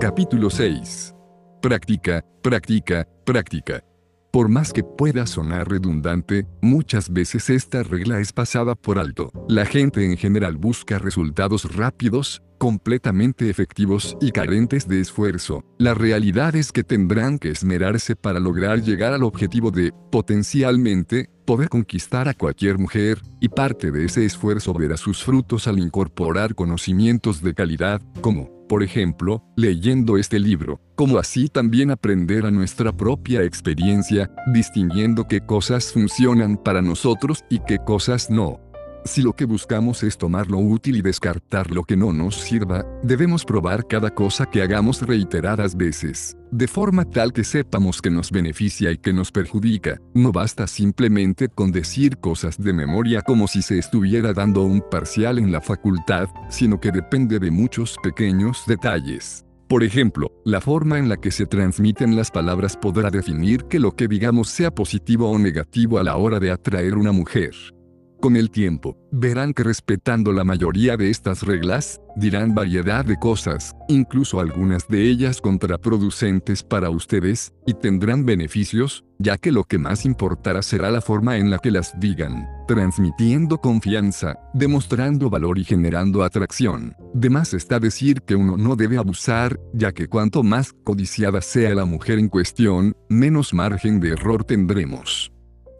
Capítulo 6. Práctica, práctica, práctica. Por más que pueda sonar redundante, muchas veces esta regla es pasada por alto. La gente en general busca resultados rápidos, completamente efectivos y carentes de esfuerzo. La realidad es que tendrán que esmerarse para lograr llegar al objetivo de, potencialmente, poder conquistar a cualquier mujer, y parte de ese esfuerzo verá sus frutos al incorporar conocimientos de calidad, como, por ejemplo, leyendo este libro, como así también aprender a nuestra propia experiencia, distinguiendo qué cosas funcionan para nosotros y qué cosas no. Si lo que buscamos es tomar lo útil y descartar lo que no nos sirva, debemos probar cada cosa que hagamos reiteradas veces, de forma tal que sepamos que nos beneficia y que nos perjudica. No basta simplemente con decir cosas de memoria como si se estuviera dando un parcial en la facultad, sino que depende de muchos pequeños detalles. Por ejemplo, la forma en la que se transmiten las palabras podrá definir que lo que digamos sea positivo o negativo a la hora de atraer una mujer. Con el tiempo, verán que respetando la mayoría de estas reglas, dirán variedad de cosas, incluso algunas de ellas contraproducentes para ustedes, y tendrán beneficios, ya que lo que más importará será la forma en la que las digan, transmitiendo confianza, demostrando valor y generando atracción. De más está decir que uno no debe abusar, ya que cuanto más codiciada sea la mujer en cuestión, menos margen de error tendremos.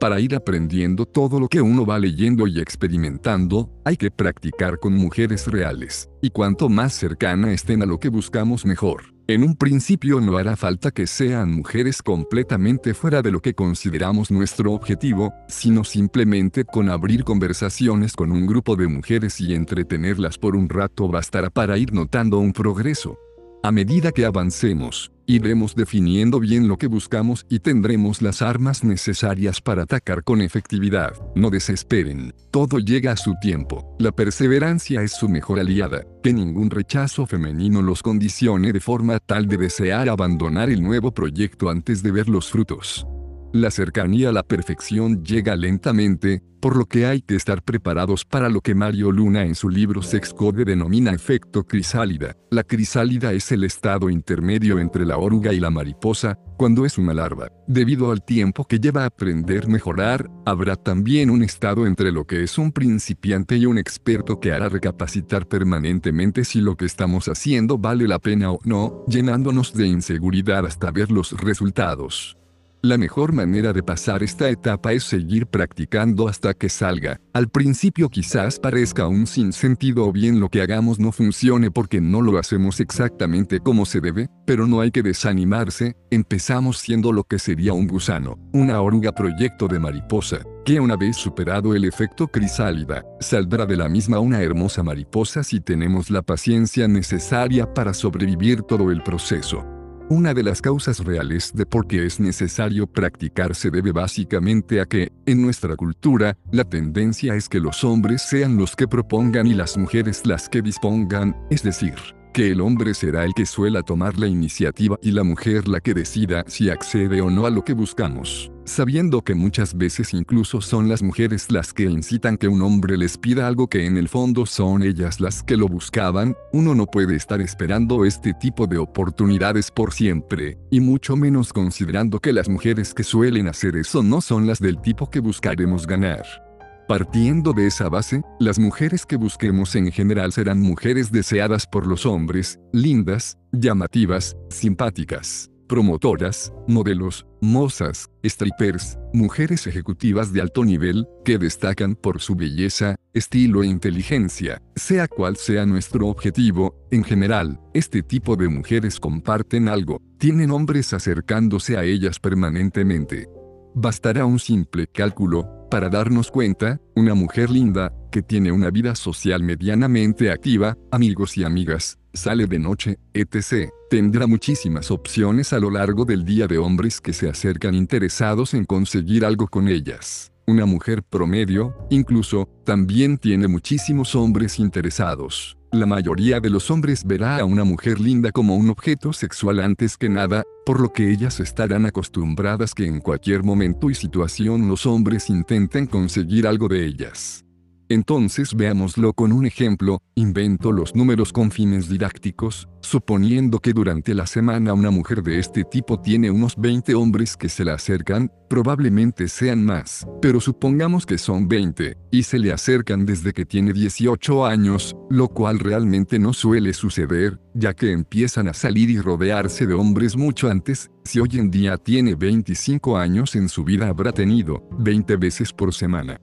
Para ir aprendiendo todo lo que uno va leyendo y experimentando, hay que practicar con mujeres reales, y cuanto más cercana estén a lo que buscamos mejor. En un principio no hará falta que sean mujeres completamente fuera de lo que consideramos nuestro objetivo, sino simplemente con abrir conversaciones con un grupo de mujeres y entretenerlas por un rato bastará para ir notando un progreso. A medida que avancemos, iremos definiendo bien lo que buscamos y tendremos las armas necesarias para atacar con efectividad. No desesperen, todo llega a su tiempo. La perseverancia es su mejor aliada, que ningún rechazo femenino los condicione de forma tal de desear abandonar el nuevo proyecto antes de ver los frutos. La cercanía a la perfección llega lentamente, por lo que hay que estar preparados para lo que Mario Luna en su libro Sex Code denomina efecto crisálida. La crisálida es el estado intermedio entre la oruga y la mariposa, cuando es una larva. Debido al tiempo que lleva a aprender mejorar, habrá también un estado entre lo que es un principiante y un experto que hará recapacitar permanentemente si lo que estamos haciendo vale la pena o no, llenándonos de inseguridad hasta ver los resultados. La mejor manera de pasar esta etapa es seguir practicando hasta que salga. Al principio quizás parezca un sinsentido o bien lo que hagamos no funcione porque no lo hacemos exactamente como se debe, pero no hay que desanimarse, empezamos siendo lo que sería un gusano, una oruga proyecto de mariposa, que una vez superado el efecto crisálida, saldrá de la misma una hermosa mariposa si tenemos la paciencia necesaria para sobrevivir todo el proceso. Una de las causas reales de por qué es necesario practicar se debe básicamente a que, en nuestra cultura, la tendencia es que los hombres sean los que propongan y las mujeres las que dispongan, es decir, que el hombre será el que suela tomar la iniciativa y la mujer la que decida si accede o no a lo que buscamos, sabiendo que muchas veces incluso son las mujeres las que incitan que un hombre les pida algo que en el fondo son ellas las que lo buscaban, uno no puede estar esperando este tipo de oportunidades por siempre, y mucho menos considerando que las mujeres que suelen hacer eso no son las del tipo que buscaremos ganar. Partiendo de esa base, las mujeres que busquemos en general serán mujeres deseadas por los hombres, lindas, llamativas, simpáticas, promotoras, modelos, mozas, strippers, mujeres ejecutivas de alto nivel, que destacan por su belleza, estilo e inteligencia. Sea cual sea nuestro objetivo, en general, este tipo de mujeres comparten algo, tienen hombres acercándose a ellas permanentemente. Bastará un simple cálculo, para darnos cuenta, una mujer linda, que tiene una vida social medianamente activa, amigos y amigas, sale de noche, etc., tendrá muchísimas opciones a lo largo del día de hombres que se acercan interesados en conseguir algo con ellas. Una mujer promedio, incluso, también tiene muchísimos hombres interesados. La mayoría de los hombres verá a una mujer linda como un objeto sexual antes que nada, por lo que ellas estarán acostumbradas que en cualquier momento y situación los hombres intenten conseguir algo de ellas. Entonces veámoslo con un ejemplo, invento los números con fines didácticos, suponiendo que durante la semana una mujer de este tipo tiene unos 20 hombres que se le acercan, probablemente sean más, pero supongamos que son 20, y se le acercan desde que tiene 18 años, lo cual realmente no suele suceder, ya que empiezan a salir y rodearse de hombres mucho antes, si hoy en día tiene 25 años en su vida habrá tenido 20 veces por semana.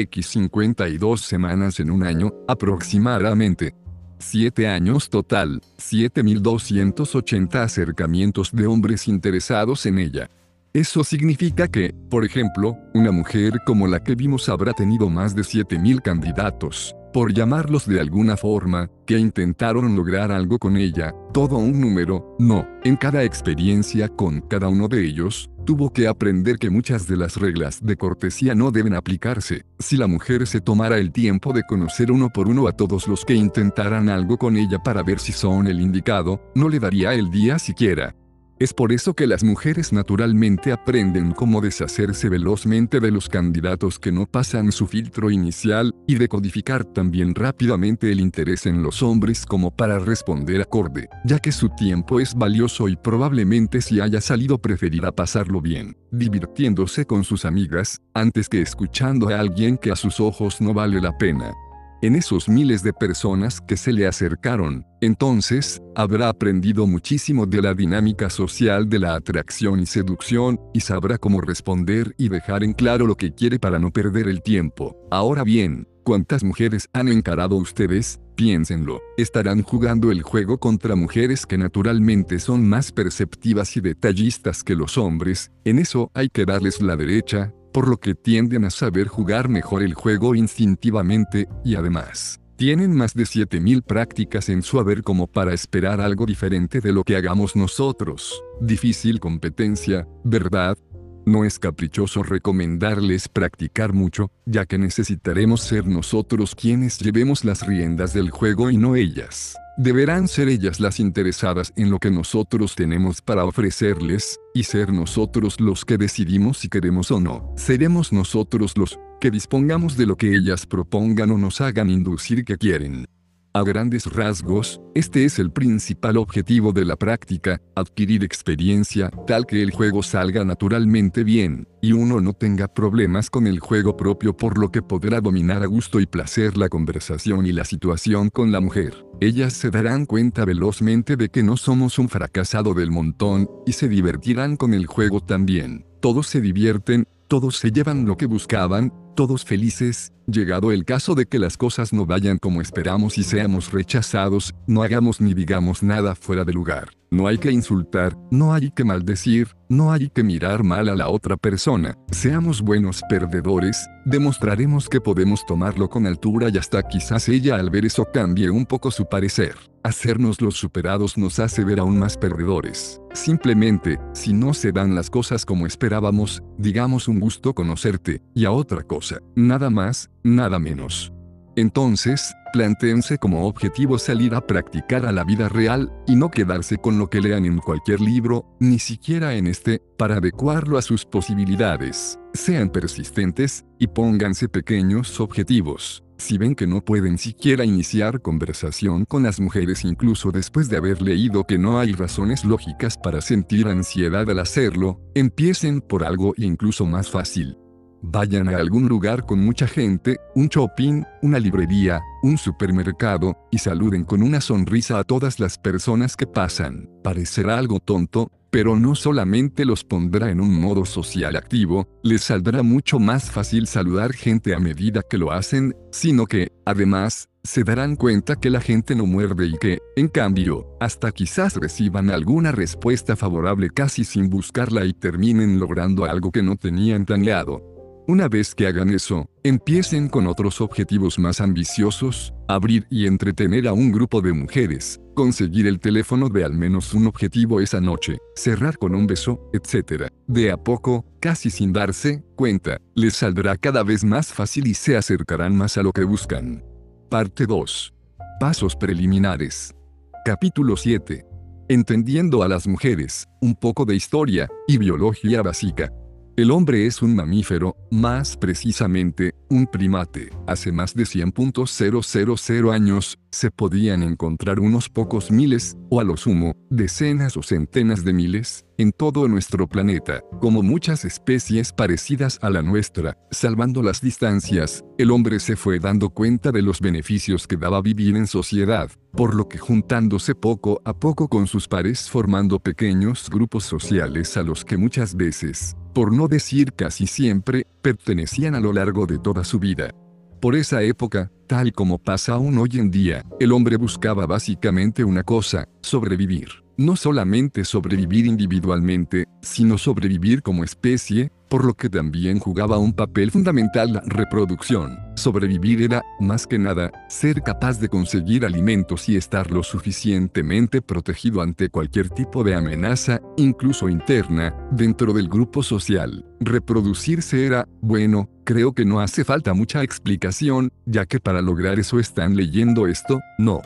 X 52 semanas en un año, aproximadamente. 7 años total, 7.280 acercamientos de hombres interesados en ella. Eso significa que, por ejemplo, una mujer como la que vimos habrá tenido más de 7.000 candidatos, por llamarlos de alguna forma, que intentaron lograr algo con ella, todo un número, no, en cada experiencia con cada uno de ellos, tuvo que aprender que muchas de las reglas de cortesía no deben aplicarse. Si la mujer se tomara el tiempo de conocer uno por uno a todos los que intentaran algo con ella para ver si son el indicado, no le daría el día siquiera. Es por eso que las mujeres naturalmente aprenden cómo deshacerse velozmente de los candidatos que no pasan su filtro inicial, y decodificar también rápidamente el interés en los hombres como para responder acorde, ya que su tiempo es valioso y probablemente si haya salido preferirá pasarlo bien, divirtiéndose con sus amigas, antes que escuchando a alguien que a sus ojos no vale la pena en esos miles de personas que se le acercaron, entonces, habrá aprendido muchísimo de la dinámica social de la atracción y seducción, y sabrá cómo responder y dejar en claro lo que quiere para no perder el tiempo. Ahora bien, ¿cuántas mujeres han encarado ustedes? Piénsenlo. Estarán jugando el juego contra mujeres que naturalmente son más perceptivas y detallistas que los hombres, en eso hay que darles la derecha, por lo que tienden a saber jugar mejor el juego instintivamente, y además, tienen más de 7000 prácticas en su haber como para esperar algo diferente de lo que hagamos nosotros. Difícil competencia, ¿verdad? No es caprichoso recomendarles practicar mucho, ya que necesitaremos ser nosotros quienes llevemos las riendas del juego y no ellas. Deberán ser ellas las interesadas en lo que nosotros tenemos para ofrecerles, y ser nosotros los que decidimos si queremos o no. Seremos nosotros los que dispongamos de lo que ellas propongan o nos hagan inducir que quieren. A grandes rasgos, este es el principal objetivo de la práctica, adquirir experiencia, tal que el juego salga naturalmente bien, y uno no tenga problemas con el juego propio por lo que podrá dominar a gusto y placer la conversación y la situación con la mujer. Ellas se darán cuenta velozmente de que no somos un fracasado del montón, y se divertirán con el juego también. Todos se divierten, todos se llevan lo que buscaban, todos felices, llegado el caso de que las cosas no vayan como esperamos y seamos rechazados, no hagamos ni digamos nada fuera de lugar. No hay que insultar, no hay que maldecir, no hay que mirar mal a la otra persona. Seamos buenos perdedores, demostraremos que podemos tomarlo con altura y hasta quizás ella al ver eso cambie un poco su parecer. Hacernos los superados nos hace ver aún más perdedores. Simplemente, si no se dan las cosas como esperábamos, digamos un gusto conocerte, y a otra cosa, nada más, nada menos. Entonces, Plantéense como objetivo salir a practicar a la vida real, y no quedarse con lo que lean en cualquier libro, ni siquiera en este, para adecuarlo a sus posibilidades. Sean persistentes, y pónganse pequeños objetivos. Si ven que no pueden siquiera iniciar conversación con las mujeres incluso después de haber leído que no hay razones lógicas para sentir ansiedad al hacerlo, empiecen por algo incluso más fácil. Vayan a algún lugar con mucha gente, un shopping, una librería, un supermercado, y saluden con una sonrisa a todas las personas que pasan. Parecerá algo tonto, pero no solamente los pondrá en un modo social activo, les saldrá mucho más fácil saludar gente a medida que lo hacen, sino que, además, se darán cuenta que la gente no muerde y que, en cambio, hasta quizás reciban alguna respuesta favorable casi sin buscarla y terminen logrando algo que no tenían planeado. Una vez que hagan eso, empiecen con otros objetivos más ambiciosos, abrir y entretener a un grupo de mujeres, conseguir el teléfono de al menos un objetivo esa noche, cerrar con un beso, etc. De a poco, casi sin darse cuenta, les saldrá cada vez más fácil y se acercarán más a lo que buscan. Parte 2. Pasos preliminares. Capítulo 7. Entendiendo a las mujeres, un poco de historia y biología básica. El hombre es un mamífero, más precisamente, un primate. Hace más de 100.000 años, se podían encontrar unos pocos miles, o a lo sumo, decenas o centenas de miles, en todo nuestro planeta, como muchas especies parecidas a la nuestra. Salvando las distancias, el hombre se fue dando cuenta de los beneficios que daba vivir en sociedad, por lo que juntándose poco a poco con sus pares formando pequeños grupos sociales a los que muchas veces, por no decir casi siempre, pertenecían a lo largo de toda su vida. Por esa época, tal como pasa aún hoy en día, el hombre buscaba básicamente una cosa, sobrevivir. No solamente sobrevivir individualmente, sino sobrevivir como especie, por lo que también jugaba un papel fundamental la reproducción. Sobrevivir era, más que nada, ser capaz de conseguir alimentos y estar lo suficientemente protegido ante cualquier tipo de amenaza, incluso interna, dentro del grupo social. Reproducirse era, bueno, creo que no hace falta mucha explicación, ya que para lograr eso están leyendo esto, no.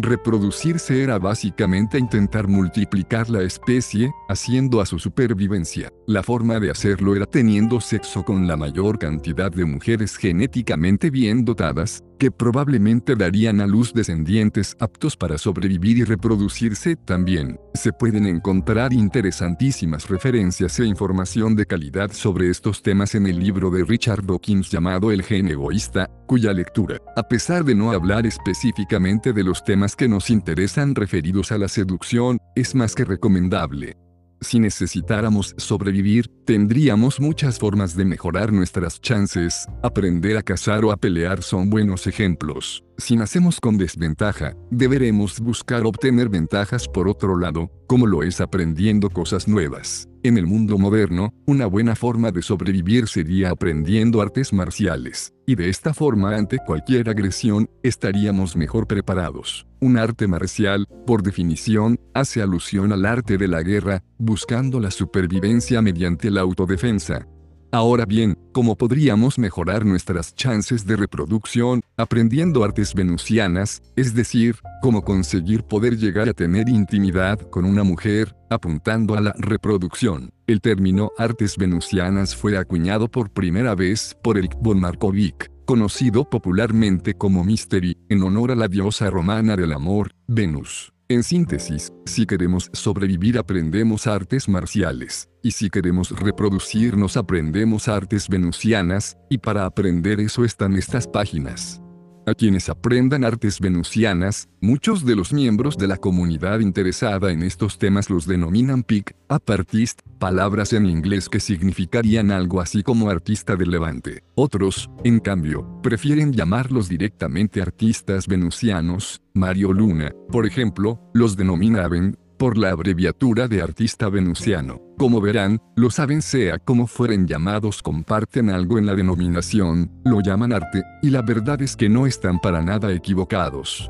Reproducirse era básicamente intentar multiplicar la especie, haciendo a su supervivencia. La forma de hacerlo era teniendo sexo con la mayor cantidad de mujeres genéticamente bien dotadas, que probablemente darían a luz descendientes aptos para sobrevivir y reproducirse también. Se pueden encontrar interesantísimas referencias e información de calidad sobre estos temas en el libro de Richard Dawkins llamado El gen egoísta, cuya lectura, a pesar de no hablar específicamente de los temas que nos interesan referidos a la seducción, es más que recomendable. Si necesitáramos sobrevivir, tendríamos muchas formas de mejorar nuestras chances. Aprender a cazar o a pelear son buenos ejemplos. Si nacemos con desventaja, deberemos buscar obtener ventajas por otro lado, como lo es aprendiendo cosas nuevas. En el mundo moderno, una buena forma de sobrevivir sería aprendiendo artes marciales, y de esta forma ante cualquier agresión, estaríamos mejor preparados. Un arte marcial, por definición, hace alusión al arte de la guerra, buscando la supervivencia mediante la autodefensa. Ahora bien, ¿cómo podríamos mejorar nuestras chances de reproducción, aprendiendo artes venusianas, es decir, cómo conseguir poder llegar a tener intimidad con una mujer, apuntando a la reproducción? El término artes venusianas fue acuñado por primera vez por Eric von Markovic, conocido popularmente como Mystery, en honor a la diosa romana del amor, Venus. En síntesis, si queremos sobrevivir aprendemos artes marciales, y si queremos reproducirnos aprendemos artes venusianas, y para aprender eso están estas páginas. A quienes aprendan artes venusianas, muchos de los miembros de la comunidad interesada en estos temas los denominan PIC, apartist, palabras en inglés que significarían algo así como artista del levante. Otros, en cambio, prefieren llamarlos directamente artistas venusianos, Mario Luna, por ejemplo, los denominaban por la abreviatura de artista venusiano. Como verán, lo saben sea como fueren llamados comparten algo en la denominación, lo llaman arte, y la verdad es que no están para nada equivocados.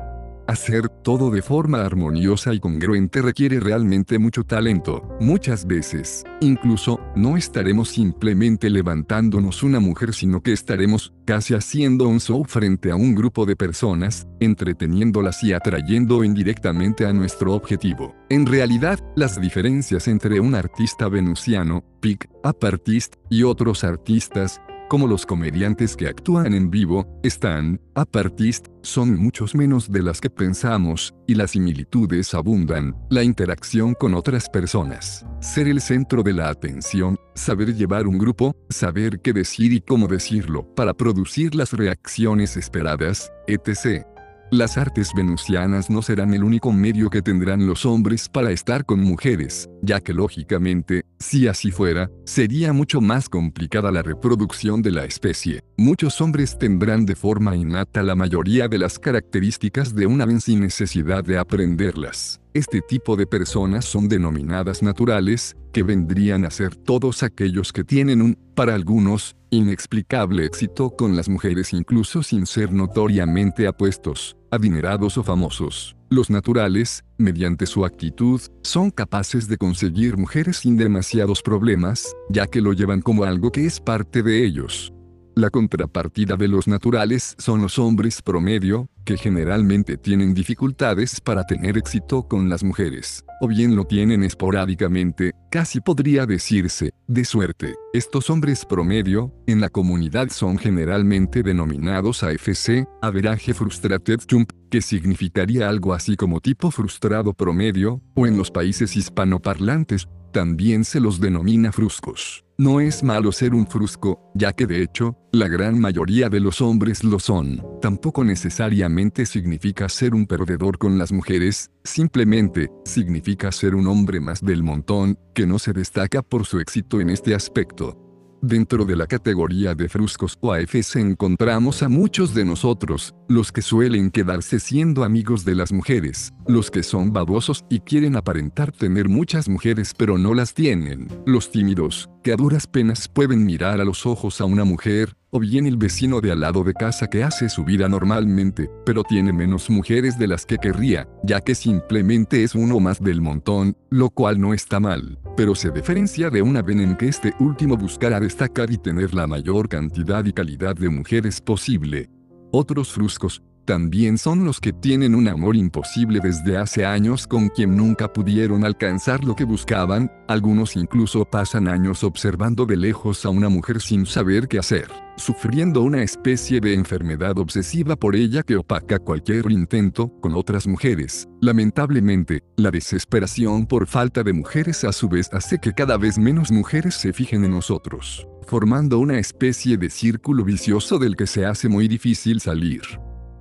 Hacer todo de forma armoniosa y congruente requiere realmente mucho talento. Muchas veces, incluso, no estaremos simplemente levantándonos una mujer, sino que estaremos casi haciendo un show frente a un grupo de personas, entreteniéndolas y atrayendo indirectamente a nuestro objetivo. En realidad, las diferencias entre un artista venusiano, pick up artist, y otros artistas, como los comediantes que actúan en vivo, están, apartist, son muchos menos de las que pensamos, y las similitudes abundan, la interacción con otras personas, ser el centro de la atención, saber llevar un grupo, saber qué decir y cómo decirlo para producir las reacciones esperadas, etc. Las artes venusianas no serán el único medio que tendrán los hombres para estar con mujeres, ya que lógicamente, si así fuera, sería mucho más complicada la reproducción de la especie. Muchos hombres tendrán de forma innata la mayoría de las características de una vez sin necesidad de aprenderlas. Este tipo de personas son denominadas naturales, que vendrían a ser todos aquellos que tienen un, para algunos, inexplicable éxito con las mujeres incluso sin ser notoriamente apuestos, adinerados o famosos. Los naturales, mediante su actitud, son capaces de conseguir mujeres sin demasiados problemas, ya que lo llevan como algo que es parte de ellos. La contrapartida de los naturales son los hombres promedio, que generalmente tienen dificultades para tener éxito con las mujeres, o bien lo tienen esporádicamente, casi podría decirse, de suerte. Estos hombres promedio, en la comunidad son generalmente denominados AFC, Average Frustrated Jump, que significaría algo así como tipo frustrado promedio, o en los países hispanoparlantes, también se los denomina fruscos. No es malo ser un frusco, ya que de hecho, la gran mayoría de los hombres lo son. Tampoco necesariamente significa ser un perdedor con las mujeres, simplemente, significa ser un hombre más del montón, que no se destaca por su éxito en este aspecto. Dentro de la categoría de fruscos o AFs encontramos a muchos de nosotros, los que suelen quedarse siendo amigos de las mujeres, los que son babosos y quieren aparentar tener muchas mujeres pero no las tienen, los tímidos, que a duras penas pueden mirar a los ojos a una mujer, o bien el vecino de al lado de casa que hace su vida normalmente, pero tiene menos mujeres de las que querría, ya que simplemente es uno más del montón, lo cual no está mal, pero se diferencia de una vez en que este último buscará destacar y tener la mayor cantidad y calidad de mujeres posible. Otros fruscos, también son los que tienen un amor imposible desde hace años con quien nunca pudieron alcanzar lo que buscaban, algunos incluso pasan años observando de lejos a una mujer sin saber qué hacer, sufriendo una especie de enfermedad obsesiva por ella que opaca cualquier intento con otras mujeres. Lamentablemente, la desesperación por falta de mujeres a su vez hace que cada vez menos mujeres se fijen en nosotros, formando una especie de círculo vicioso del que se hace muy difícil salir.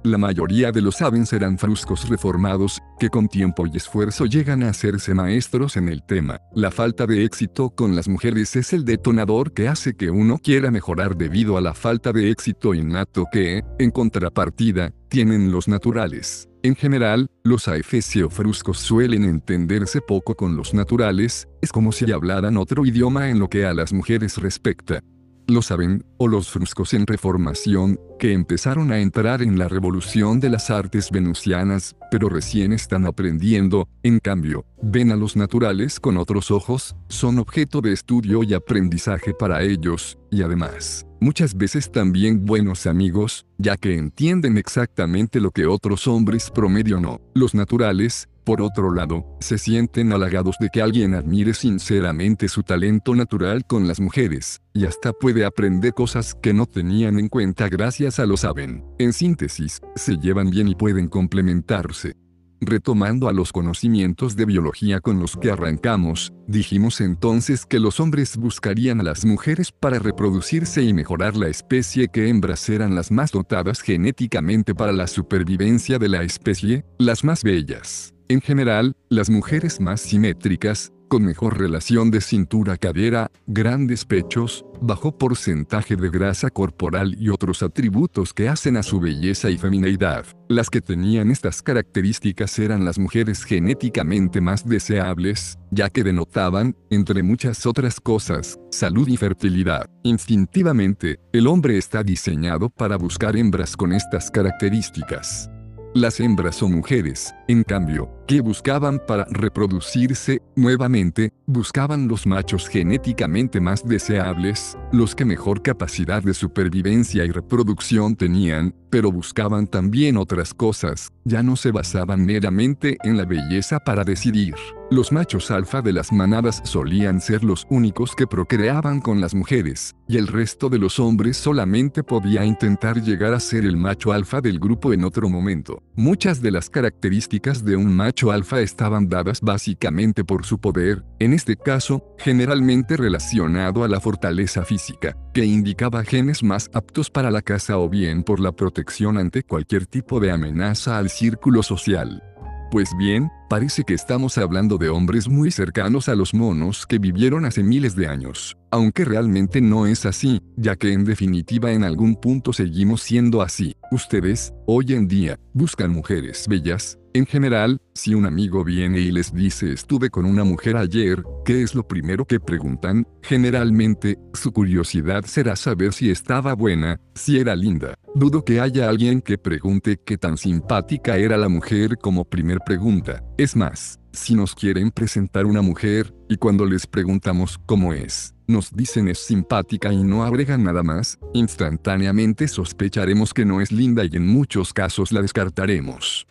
La mayoría de los saben serán fruscos reformados, que con tiempo y esfuerzo llegan a hacerse maestros en el tema. La falta de éxito con las mujeres es el detonador que hace que uno quiera mejorar debido a la falta de éxito innato que, en contrapartida, tienen los naturales. En general, los AFC o fruscos suelen entenderse poco con los naturales, es como si hablaran otro idioma en lo que a las mujeres respecta lo saben, o los fruscos en reformación, que empezaron a entrar en la revolución de las artes venusianas, pero recién están aprendiendo, en cambio, ven a los naturales con otros ojos, son objeto de estudio y aprendizaje para ellos, y además, muchas veces también buenos amigos, ya que entienden exactamente lo que otros hombres promedio no. Los naturales, por otro lado, se sienten halagados de que alguien admire sinceramente su talento natural con las mujeres, y hasta puede aprender cosas que no tenían en cuenta gracias a lo saben. En síntesis, se llevan bien y pueden complementarse. Retomando a los conocimientos de biología con los que arrancamos, dijimos entonces que los hombres buscarían a las mujeres para reproducirse y mejorar la especie que hembras eran las más dotadas genéticamente para la supervivencia de la especie, las más bellas. En general, las mujeres más simétricas, con mejor relación de cintura-cadera, grandes pechos, bajo porcentaje de grasa corporal y otros atributos que hacen a su belleza y femineidad. Las que tenían estas características eran las mujeres genéticamente más deseables, ya que denotaban, entre muchas otras cosas, salud y fertilidad. Instintivamente, el hombre está diseñado para buscar hembras con estas características. Las hembras o mujeres, en cambio, que buscaban para reproducirse, nuevamente, buscaban los machos genéticamente más deseables, los que mejor capacidad de supervivencia y reproducción tenían, pero buscaban también otras cosas, ya no se basaban meramente en la belleza para decidir. Los machos alfa de las manadas solían ser los únicos que procreaban con las mujeres, y el resto de los hombres solamente podía intentar llegar a ser el macho alfa del grupo en otro momento. Muchas de las características de un macho alfa estaban dadas básicamente por su poder, en este caso, generalmente relacionado a la fortaleza física, que indicaba genes más aptos para la caza o bien por la protección ante cualquier tipo de amenaza al círculo social. Pues bien, parece que estamos hablando de hombres muy cercanos a los monos que vivieron hace miles de años, aunque realmente no es así, ya que en definitiva en algún punto seguimos siendo así. Ustedes, hoy en día, buscan mujeres bellas, en general, si un amigo viene y les dice estuve con una mujer ayer, ¿qué es lo primero que preguntan? Generalmente, su curiosidad será saber si estaba buena, si era linda. Dudo que haya alguien que pregunte qué tan simpática era la mujer como primer pregunta. Es más, Si nos quieren presentar una mujer, y cuando les preguntamos cómo es, nos dicen es simpática y no agregan nada más, instantáneamente sospecharemos que no es linda y en muchos casos la descartaremos.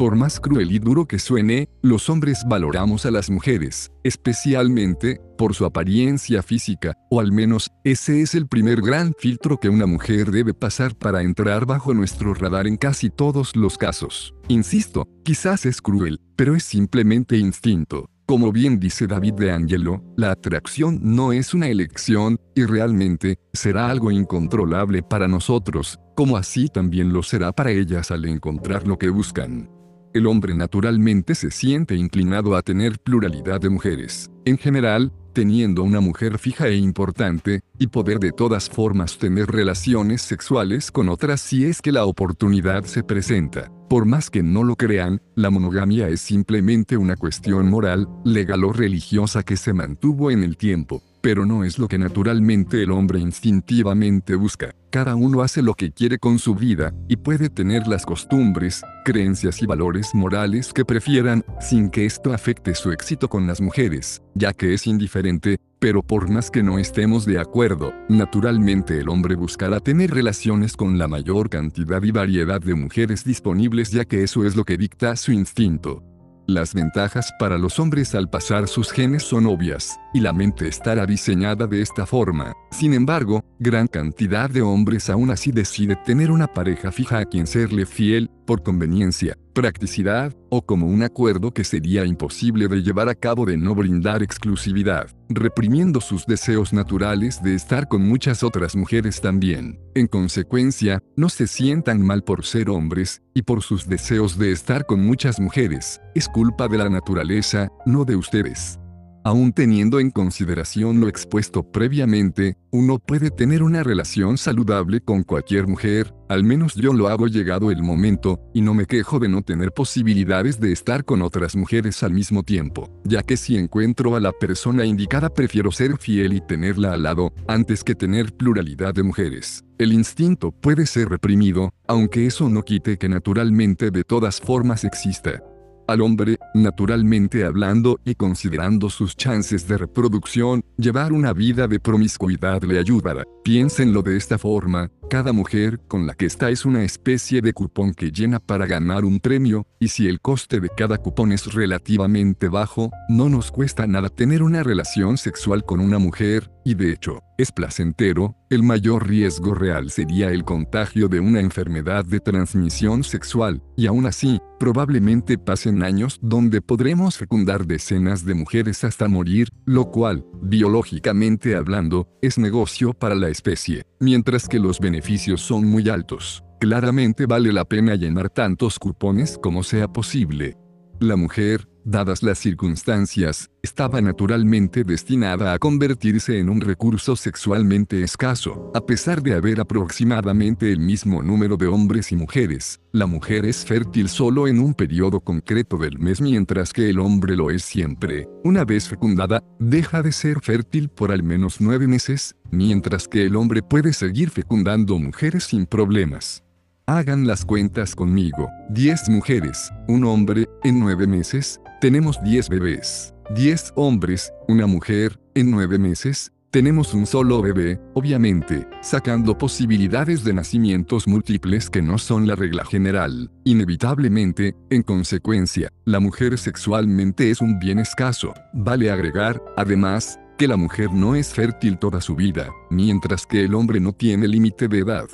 Por más cruel y duro que suene, los hombres valoramos a las mujeres, especialmente, por su apariencia física, o al menos, ese es el primer gran filtro que una mujer debe pasar para entrar bajo nuestro radar en casi todos los casos. Insisto, quizás es cruel, pero es simplemente instinto. Como bien dice David de Angelo, la atracción no es una elección, y realmente, será algo incontrolable para nosotros, como así también lo será para ellas al encontrar lo que buscan. El hombre naturalmente se siente inclinado a tener pluralidad de mujeres. En general, teniendo una mujer fija e importante, y poder de todas formas tener relaciones sexuales con otras si es que la oportunidad se presenta. Por más que no lo crean, la monogamia es simplemente una cuestión moral, legal o religiosa que se mantuvo en el tiempo pero no es lo que naturalmente el hombre instintivamente busca. Cada uno hace lo que quiere con su vida, y puede tener las costumbres, creencias y valores morales que prefieran, sin que esto afecte su éxito con las mujeres, ya que es indiferente, pero por más que no estemos de acuerdo, naturalmente el hombre buscará tener relaciones con la mayor cantidad y variedad de mujeres disponibles ya que eso es lo que dicta su instinto. Las ventajas para los hombres al pasar sus genes son obvias, y la mente estará diseñada de esta forma. Sin embargo, gran cantidad de hombres aún así decide tener una pareja fija a quien serle fiel, por conveniencia, practicidad, o como un acuerdo que sería imposible de llevar a cabo de no brindar exclusividad, reprimiendo sus deseos naturales de estar con muchas otras mujeres también. En consecuencia, no se sientan mal por ser hombres, y por sus deseos de estar con muchas mujeres, es culpa de la naturaleza, no de ustedes. Aún teniendo en consideración lo expuesto previamente, uno puede tener una relación saludable con cualquier mujer, al menos yo lo hago llegado el momento, y no me quejo de no tener posibilidades de estar con otras mujeres al mismo tiempo, ya que si encuentro a la persona indicada prefiero ser fiel y tenerla al lado, antes que tener pluralidad de mujeres. El instinto puede ser reprimido, aunque eso no quite que naturalmente de todas formas exista al hombre, naturalmente hablando y considerando sus chances de reproducción, llevar una vida de promiscuidad le ayudará. Piénsenlo de esta forma, cada mujer con la que está es una especie de cupón que llena para ganar un premio, y si el coste de cada cupón es relativamente bajo, no nos cuesta nada tener una relación sexual con una mujer, y de hecho, es placentero, el mayor riesgo real sería el contagio de una enfermedad de transmisión sexual, y aún así, probablemente pasen años donde podremos fecundar decenas de mujeres hasta morir, lo cual, biológicamente hablando, es negocio para la especie, mientras que los beneficios son muy altos. Claramente vale la pena llenar tantos cupones como sea posible. La mujer, dadas las circunstancias, estaba naturalmente destinada a convertirse en un recurso sexualmente escaso. A pesar de haber aproximadamente el mismo número de hombres y mujeres, la mujer es fértil solo en un periodo concreto del mes mientras que el hombre lo es siempre. Una vez fecundada, deja de ser fértil por al menos nueve meses, mientras que el hombre puede seguir fecundando mujeres sin problemas. Hagan las cuentas conmigo. 10 mujeres, un hombre, en 9 meses, tenemos 10 bebés. 10 hombres, una mujer, en 9 meses, tenemos un solo bebé, obviamente, sacando posibilidades de nacimientos múltiples que no son la regla general. Inevitablemente, en consecuencia, la mujer sexualmente es un bien escaso. Vale agregar, además, que la mujer no es fértil toda su vida, mientras que el hombre no tiene límite de edad.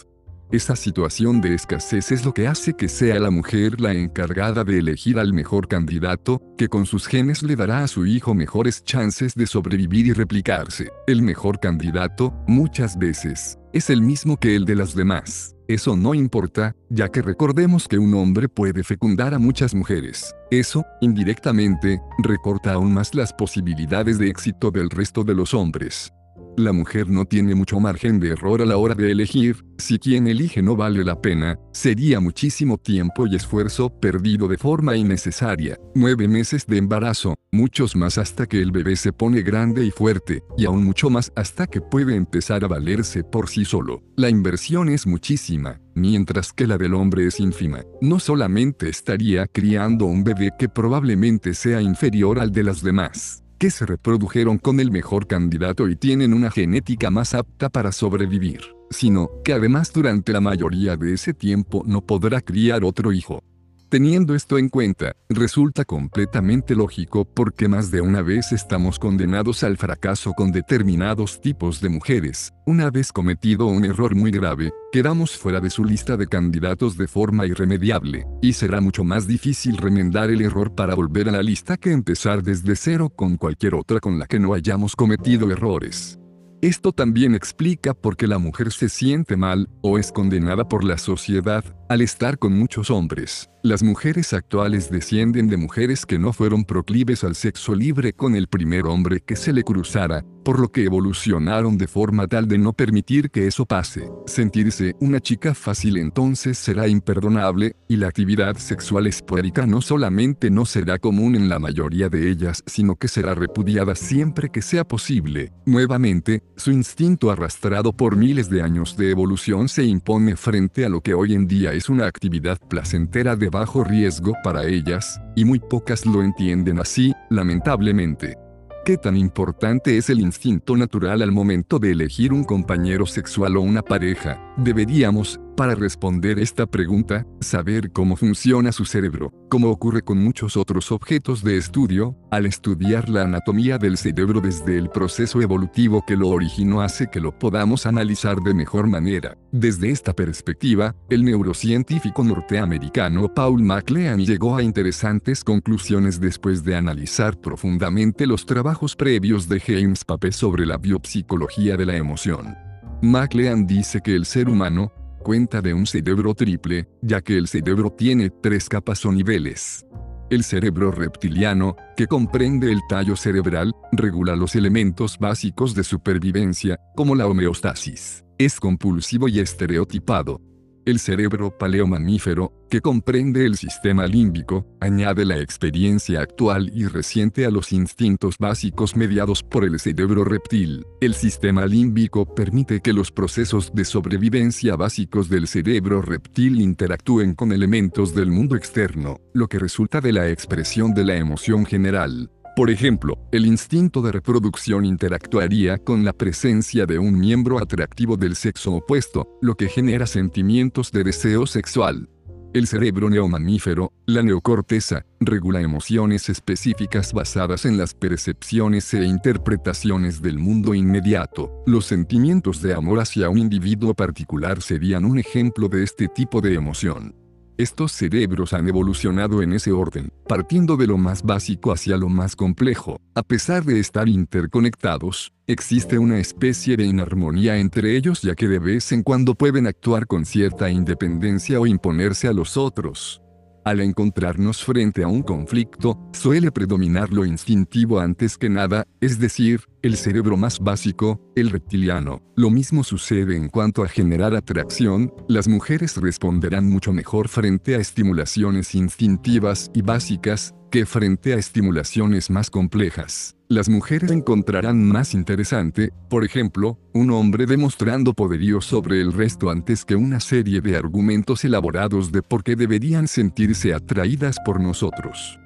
Esa situación de escasez es lo que hace que sea la mujer la encargada de elegir al mejor candidato, que con sus genes le dará a su hijo mejores chances de sobrevivir y replicarse. El mejor candidato, muchas veces, es el mismo que el de las demás. Eso no importa, ya que recordemos que un hombre puede fecundar a muchas mujeres. Eso, indirectamente, recorta aún más las posibilidades de éxito del resto de los hombres. La mujer no tiene mucho margen de error a la hora de elegir, si quien elige no vale la pena, sería muchísimo tiempo y esfuerzo perdido de forma innecesaria, nueve meses de embarazo, muchos más hasta que el bebé se pone grande y fuerte, y aún mucho más hasta que puede empezar a valerse por sí solo. La inversión es muchísima, mientras que la del hombre es ínfima. No solamente estaría criando un bebé que probablemente sea inferior al de las demás, que se reprodujeron con el mejor candidato y tienen una genética más apta para sobrevivir, sino que además durante la mayoría de ese tiempo no podrá criar otro hijo. Teniendo esto en cuenta, resulta completamente lógico porque más de una vez estamos condenados al fracaso con determinados tipos de mujeres. Una vez cometido un error muy grave, quedamos fuera de su lista de candidatos de forma irremediable, y será mucho más difícil remendar el error para volver a la lista que empezar desde cero con cualquier otra con la que no hayamos cometido errores. Esto también explica por qué la mujer se siente mal, o es condenada por la sociedad, al estar con muchos hombres. Las mujeres actuales descienden de mujeres que no fueron proclives al sexo libre con el primer hombre que se le cruzara, por lo que evolucionaron de forma tal de no permitir que eso pase. Sentirse una chica fácil entonces será imperdonable, y la actividad sexual esporádica no solamente no será común en la mayoría de ellas, sino que será repudiada siempre que sea posible. Nuevamente, su instinto arrastrado por miles de años de evolución se impone frente a lo que hoy en día es una actividad placentera de bajo riesgo para ellas, y muy pocas lo entienden así, lamentablemente. ¿Qué tan importante es el instinto natural al momento de elegir un compañero sexual o una pareja? Deberíamos, para responder esta pregunta, saber cómo funciona su cerebro, como ocurre con muchos otros objetos de estudio, al estudiar la anatomía del cerebro desde el proceso evolutivo que lo originó hace que lo podamos analizar de mejor manera. Desde esta perspectiva, el neurocientífico norteamericano Paul MacLean llegó a interesantes conclusiones después de analizar profundamente los trabajos previos de James Pape sobre la biopsicología de la emoción. MacLean dice que el ser humano, cuenta de un cerebro triple, ya que el cerebro tiene tres capas o niveles. El cerebro reptiliano, que comprende el tallo cerebral, regula los elementos básicos de supervivencia, como la homeostasis. Es compulsivo y estereotipado, el cerebro paleomamífero, que comprende el sistema límbico, añade la experiencia actual y reciente a los instintos básicos mediados por el cerebro reptil. El sistema límbico permite que los procesos de sobrevivencia básicos del cerebro reptil interactúen con elementos del mundo externo, lo que resulta de la expresión de la emoción general. Por ejemplo, el instinto de reproducción interactuaría con la presencia de un miembro atractivo del sexo opuesto, lo que genera sentimientos de deseo sexual. El cerebro neomamífero, la neocorteza, regula emociones específicas basadas en las percepciones e interpretaciones del mundo inmediato. Los sentimientos de amor hacia un individuo particular serían un ejemplo de este tipo de emoción. Estos cerebros han evolucionado en ese orden, partiendo de lo más básico hacia lo más complejo. A pesar de estar interconectados, existe una especie de inarmonía entre ellos ya que de vez en cuando pueden actuar con cierta independencia o imponerse a los otros. Al encontrarnos frente a un conflicto, suele predominar lo instintivo antes que nada, es decir, el cerebro más básico, el reptiliano. Lo mismo sucede en cuanto a generar atracción, las mujeres responderán mucho mejor frente a estimulaciones instintivas y básicas, que frente a estimulaciones más complejas. Las mujeres encontrarán más interesante, por ejemplo, un hombre demostrando poderío sobre el resto antes que una serie de argumentos elaborados de por qué deberían sentirse atraídas por nosotros.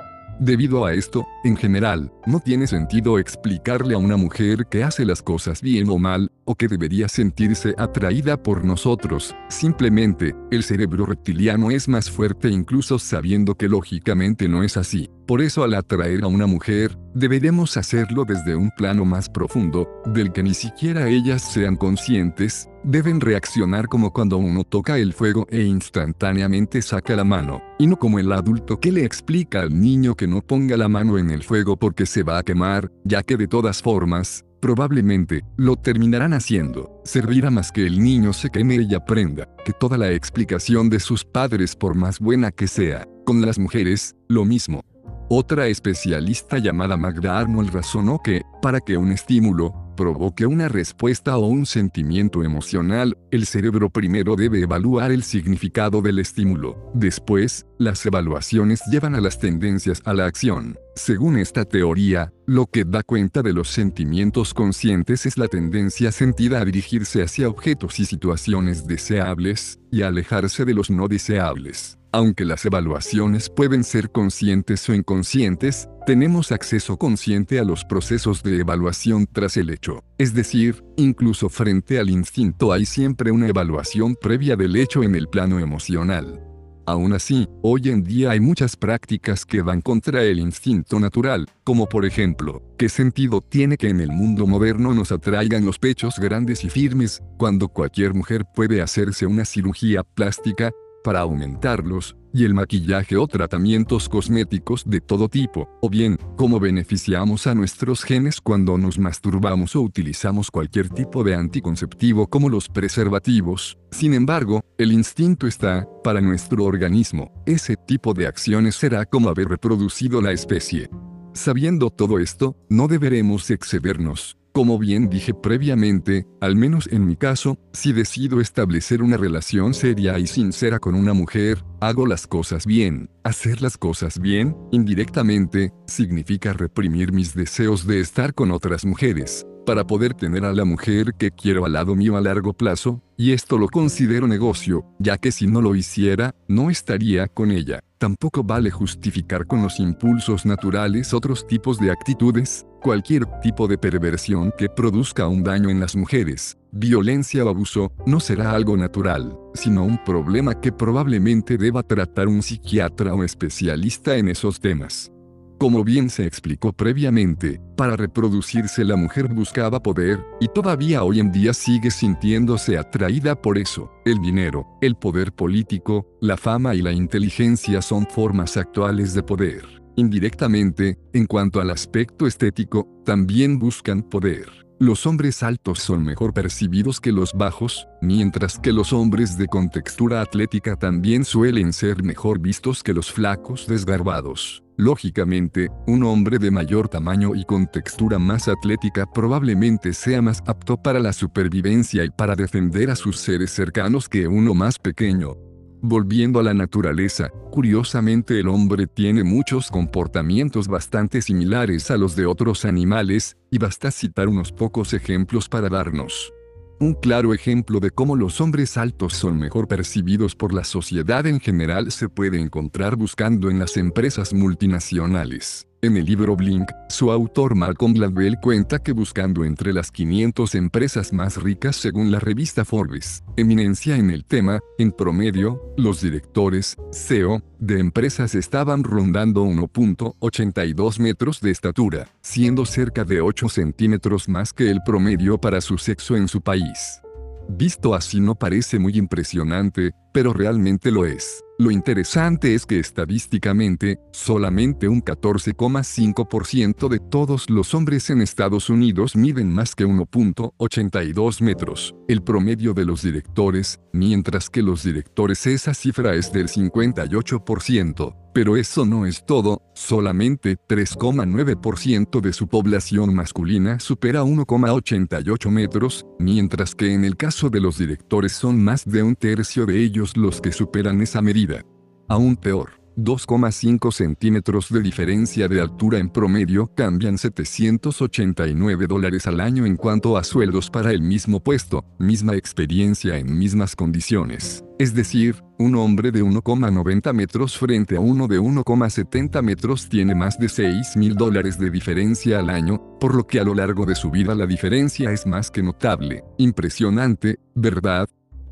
Debido a esto, en general, no tiene sentido explicarle a una mujer que hace las cosas bien o mal, o que debería sentirse atraída por nosotros. Simplemente, el cerebro reptiliano es más fuerte incluso sabiendo que lógicamente no es así. Por eso al atraer a una mujer, deberemos hacerlo desde un plano más profundo, del que ni siquiera ellas sean conscientes, deben reaccionar como cuando uno toca el fuego e instantáneamente saca la mano, y no como el adulto que le explica al niño que no ponga la mano en el fuego porque se va a quemar, ya que de todas formas, probablemente, lo terminarán haciendo. Servirá más que el niño se queme y aprenda, que toda la explicación de sus padres por más buena que sea, con las mujeres, lo mismo. Otra especialista llamada Magda Arnold razonó que, para que un estímulo, provoque una respuesta o un sentimiento emocional, el cerebro primero debe evaluar el significado del estímulo. Después, las evaluaciones llevan a las tendencias a la acción. Según esta teoría, lo que da cuenta de los sentimientos conscientes es la tendencia sentida a dirigirse hacia objetos y situaciones deseables, y alejarse de los no deseables. Aunque las evaluaciones pueden ser conscientes o inconscientes, tenemos acceso consciente a los procesos de evaluación tras el hecho. Es decir, incluso frente al instinto hay siempre una evaluación previa del hecho en el plano emocional. Aún así, hoy en día hay muchas prácticas que van contra el instinto natural, como por ejemplo, ¿qué sentido tiene que en el mundo moderno nos atraigan los pechos grandes y firmes, cuando cualquier mujer puede hacerse una cirugía plástica, para aumentarlos, y el maquillaje o tratamientos cosméticos de todo tipo, o bien, cómo beneficiamos a nuestros genes cuando nos masturbamos o utilizamos cualquier tipo de anticonceptivo como los preservativos. Sin embargo, el instinto está, para nuestro organismo, ese tipo de acciones será como haber reproducido la especie. Sabiendo todo esto, no deberemos excedernos. Como bien dije previamente, al menos en mi caso, si decido establecer una relación seria y sincera con una mujer, hago las cosas bien. Hacer las cosas bien, indirectamente, significa reprimir mis deseos de estar con otras mujeres, para poder tener a la mujer que quiero al lado mío a largo plazo, y esto lo considero negocio, ya que si no lo hiciera, no estaría con ella. Tampoco vale justificar con los impulsos naturales otros tipos de actitudes, cualquier tipo de perversión que produzca un daño en las mujeres, violencia o abuso, no será algo natural, sino un problema que probablemente deba tratar un psiquiatra o especialista en esos temas. Como bien se explicó previamente, para reproducirse la mujer buscaba poder, y todavía hoy en día sigue sintiéndose atraída por eso. El dinero, el poder político, la fama y la inteligencia son formas actuales de poder. Indirectamente, en cuanto al aspecto estético, también buscan poder. Los hombres altos son mejor percibidos que los bajos, mientras que los hombres de contextura atlética también suelen ser mejor vistos que los flacos desgarbados. Lógicamente, un hombre de mayor tamaño y con textura más atlética probablemente sea más apto para la supervivencia y para defender a sus seres cercanos que uno más pequeño. Volviendo a la naturaleza, curiosamente el hombre tiene muchos comportamientos bastante similares a los de otros animales, y basta citar unos pocos ejemplos para darnos un claro ejemplo de cómo los hombres altos son mejor percibidos por la sociedad en general se puede encontrar buscando en las empresas multinacionales. En el libro Blink, su autor Malcolm Gladwell cuenta que buscando entre las 500 empresas más ricas según la revista Forbes, eminencia en el tema, en promedio, los directores, CEO, de empresas estaban rondando 1.82 metros de estatura, siendo cerca de 8 centímetros más que el promedio para su sexo en su país. Visto así no parece muy impresionante, pero realmente lo es. Lo interesante es que estadísticamente, solamente un 14,5% de todos los hombres en Estados Unidos miden más que 1.82 metros, el promedio de los directores, mientras que los directores esa cifra es del 58%. Pero eso no es todo, solamente 3,9% de su población masculina supera 1,88 metros, mientras que en el caso de los directores son más de un tercio de ellos los que superan esa medida. Aún peor, 2,5 centímetros de diferencia de altura en promedio cambian 789 dólares al año en cuanto a sueldos para el mismo puesto, misma experiencia en mismas condiciones. Es decir, un hombre de 1,90 metros frente a uno de 1,70 metros tiene más de 6 mil dólares de diferencia al año, por lo que a lo largo de su vida la diferencia es más que notable. Impresionante, ¿verdad?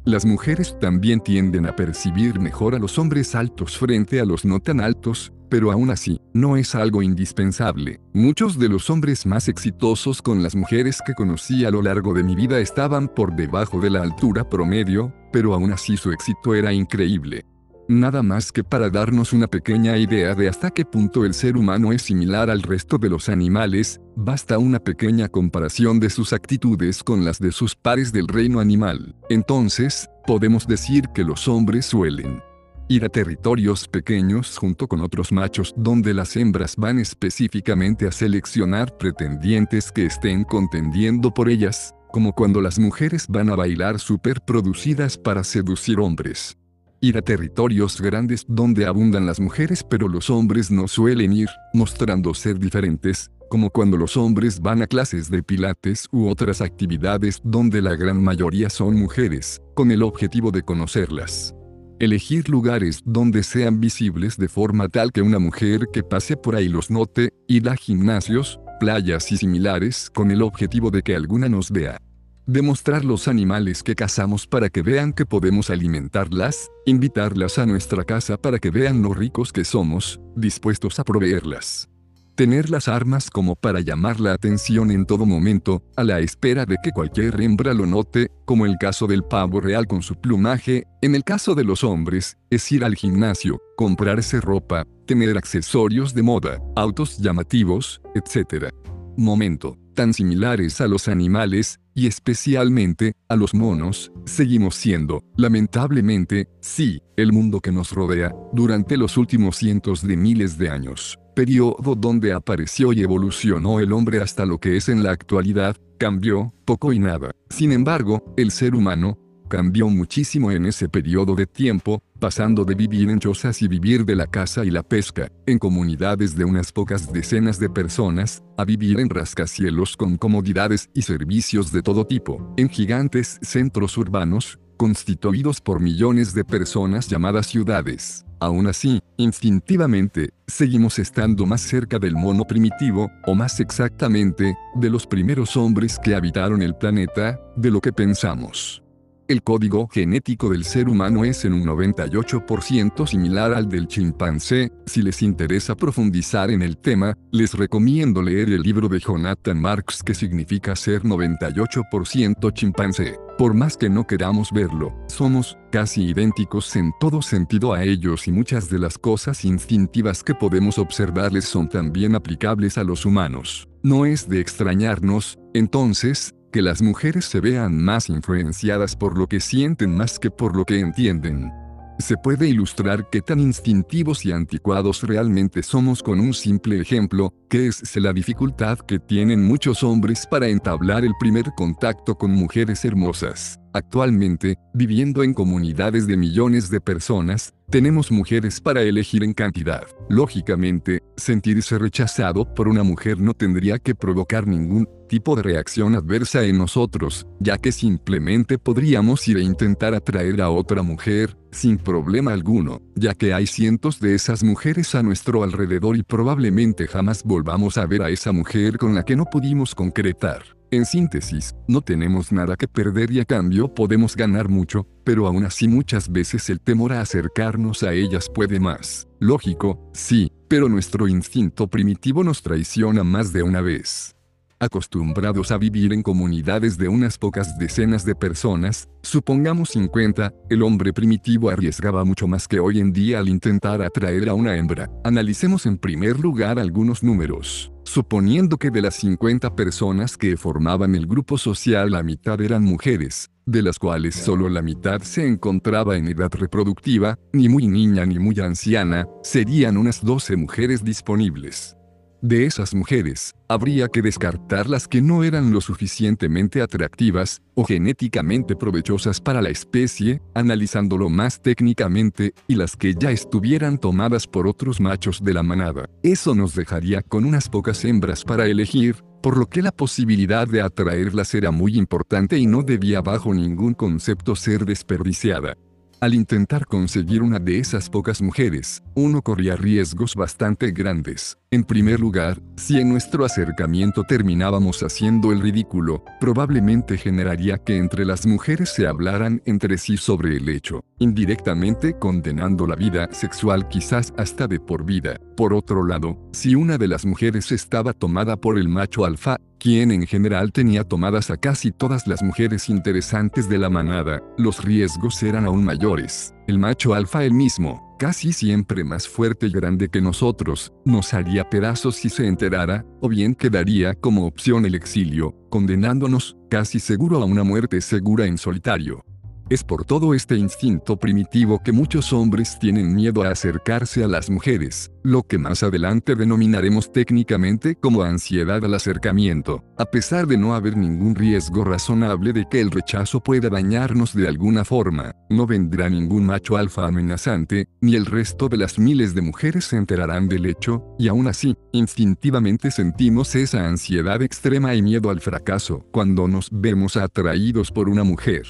Las mujeres también tienden a percibir mejor a los hombres altos frente a los no tan altos, pero aún así, no es algo indispensable. Muchos de los hombres más exitosos con las mujeres que conocí a lo largo de mi vida estaban por debajo de la altura promedio, pero aún así su éxito era increíble. Nada más que para darnos una pequeña idea de hasta qué punto el ser humano es similar al resto de los animales, basta una pequeña comparación de sus actitudes con las de sus pares del reino animal. Entonces, podemos decir que los hombres suelen Ir a territorios pequeños junto con otros machos donde las hembras van específicamente a seleccionar pretendientes que estén contendiendo por ellas, como cuando las mujeres van a bailar superproducidas para seducir hombres. Ir a territorios grandes donde abundan las mujeres pero los hombres no suelen ir, mostrando ser diferentes, como cuando los hombres van a clases de pilates u otras actividades donde la gran mayoría son mujeres, con el objetivo de conocerlas. Elegir lugares donde sean visibles de forma tal que una mujer que pase por ahí los note, ir a gimnasios, playas y similares con el objetivo de que alguna nos vea. Demostrar los animales que cazamos para que vean que podemos alimentarlas, invitarlas a nuestra casa para que vean lo ricos que somos, dispuestos a proveerlas tener las armas como para llamar la atención en todo momento, a la espera de que cualquier hembra lo note, como el caso del pavo real con su plumaje, en el caso de los hombres, es ir al gimnasio, comprarse ropa, tener accesorios de moda, autos llamativos, etc. Momento, tan similares a los animales, y especialmente, a los monos, seguimos siendo, lamentablemente, sí, el mundo que nos rodea, durante los últimos cientos de miles de años periodo donde apareció y evolucionó el hombre hasta lo que es en la actualidad, cambió, poco y nada. Sin embargo, el ser humano, cambió muchísimo en ese periodo de tiempo, pasando de vivir en chozas y vivir de la caza y la pesca, en comunidades de unas pocas decenas de personas, a vivir en rascacielos con comodidades y servicios de todo tipo, en gigantes centros urbanos, constituidos por millones de personas llamadas ciudades. Aún así, instintivamente, seguimos estando más cerca del mono primitivo, o más exactamente, de los primeros hombres que habitaron el planeta, de lo que pensamos. El código genético del ser humano es en un 98% similar al del chimpancé. Si les interesa profundizar en el tema, les recomiendo leer el libro de Jonathan Marks que significa ser 98% chimpancé. Por más que no queramos verlo, somos casi idénticos en todo sentido a ellos y muchas de las cosas instintivas que podemos observarles son también aplicables a los humanos. No es de extrañarnos, entonces, que las mujeres se vean más influenciadas por lo que sienten más que por lo que entienden. Se puede ilustrar qué tan instintivos y anticuados realmente somos con un simple ejemplo, que es la dificultad que tienen muchos hombres para entablar el primer contacto con mujeres hermosas. Actualmente, viviendo en comunidades de millones de personas, tenemos mujeres para elegir en cantidad. Lógicamente, sentirse rechazado por una mujer no tendría que provocar ningún tipo de reacción adversa en nosotros, ya que simplemente podríamos ir a intentar atraer a otra mujer, sin problema alguno, ya que hay cientos de esas mujeres a nuestro alrededor y probablemente jamás volvamos a ver a esa mujer con la que no pudimos concretar. En síntesis, no tenemos nada que perder y a cambio podemos ganar mucho, pero aún así muchas veces el temor a acercarnos a ellas puede más. Lógico, sí, pero nuestro instinto primitivo nos traiciona más de una vez. Acostumbrados a vivir en comunidades de unas pocas decenas de personas, supongamos 50, el hombre primitivo arriesgaba mucho más que hoy en día al intentar atraer a una hembra. Analicemos en primer lugar algunos números. Suponiendo que de las 50 personas que formaban el grupo social la mitad eran mujeres, de las cuales solo la mitad se encontraba en edad reproductiva, ni muy niña ni muy anciana, serían unas 12 mujeres disponibles. De esas mujeres, habría que descartar las que no eran lo suficientemente atractivas o genéticamente provechosas para la especie, analizándolo más técnicamente, y las que ya estuvieran tomadas por otros machos de la manada. Eso nos dejaría con unas pocas hembras para elegir, por lo que la posibilidad de atraerlas era muy importante y no debía bajo ningún concepto ser desperdiciada. Al intentar conseguir una de esas pocas mujeres, uno corría riesgos bastante grandes. En primer lugar, si en nuestro acercamiento terminábamos haciendo el ridículo, probablemente generaría que entre las mujeres se hablaran entre sí sobre el hecho, indirectamente condenando la vida sexual quizás hasta de por vida. Por otro lado, si una de las mujeres estaba tomada por el macho alfa, quien en general tenía tomadas a casi todas las mujeres interesantes de la manada, los riesgos eran aún mayores. El macho alfa el mismo, casi siempre más fuerte y grande que nosotros, nos haría pedazos si se enterara, o bien quedaría como opción el exilio, condenándonos, casi seguro a una muerte segura en solitario. Es por todo este instinto primitivo que muchos hombres tienen miedo a acercarse a las mujeres, lo que más adelante denominaremos técnicamente como ansiedad al acercamiento, a pesar de no haber ningún riesgo razonable de que el rechazo pueda dañarnos de alguna forma, no vendrá ningún macho alfa amenazante, ni el resto de las miles de mujeres se enterarán del hecho, y aún así, instintivamente sentimos esa ansiedad extrema y miedo al fracaso cuando nos vemos atraídos por una mujer.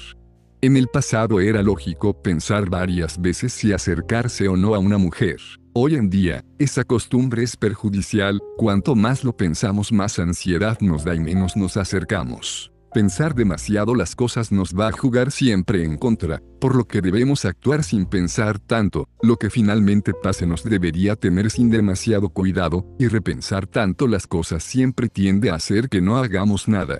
En el pasado era lógico pensar varias veces si acercarse o no a una mujer. Hoy en día, esa costumbre es perjudicial, cuanto más lo pensamos más ansiedad nos da y menos nos acercamos. Pensar demasiado las cosas nos va a jugar siempre en contra, por lo que debemos actuar sin pensar tanto, lo que finalmente pase nos debería tener sin demasiado cuidado, y repensar tanto las cosas siempre tiende a hacer que no hagamos nada.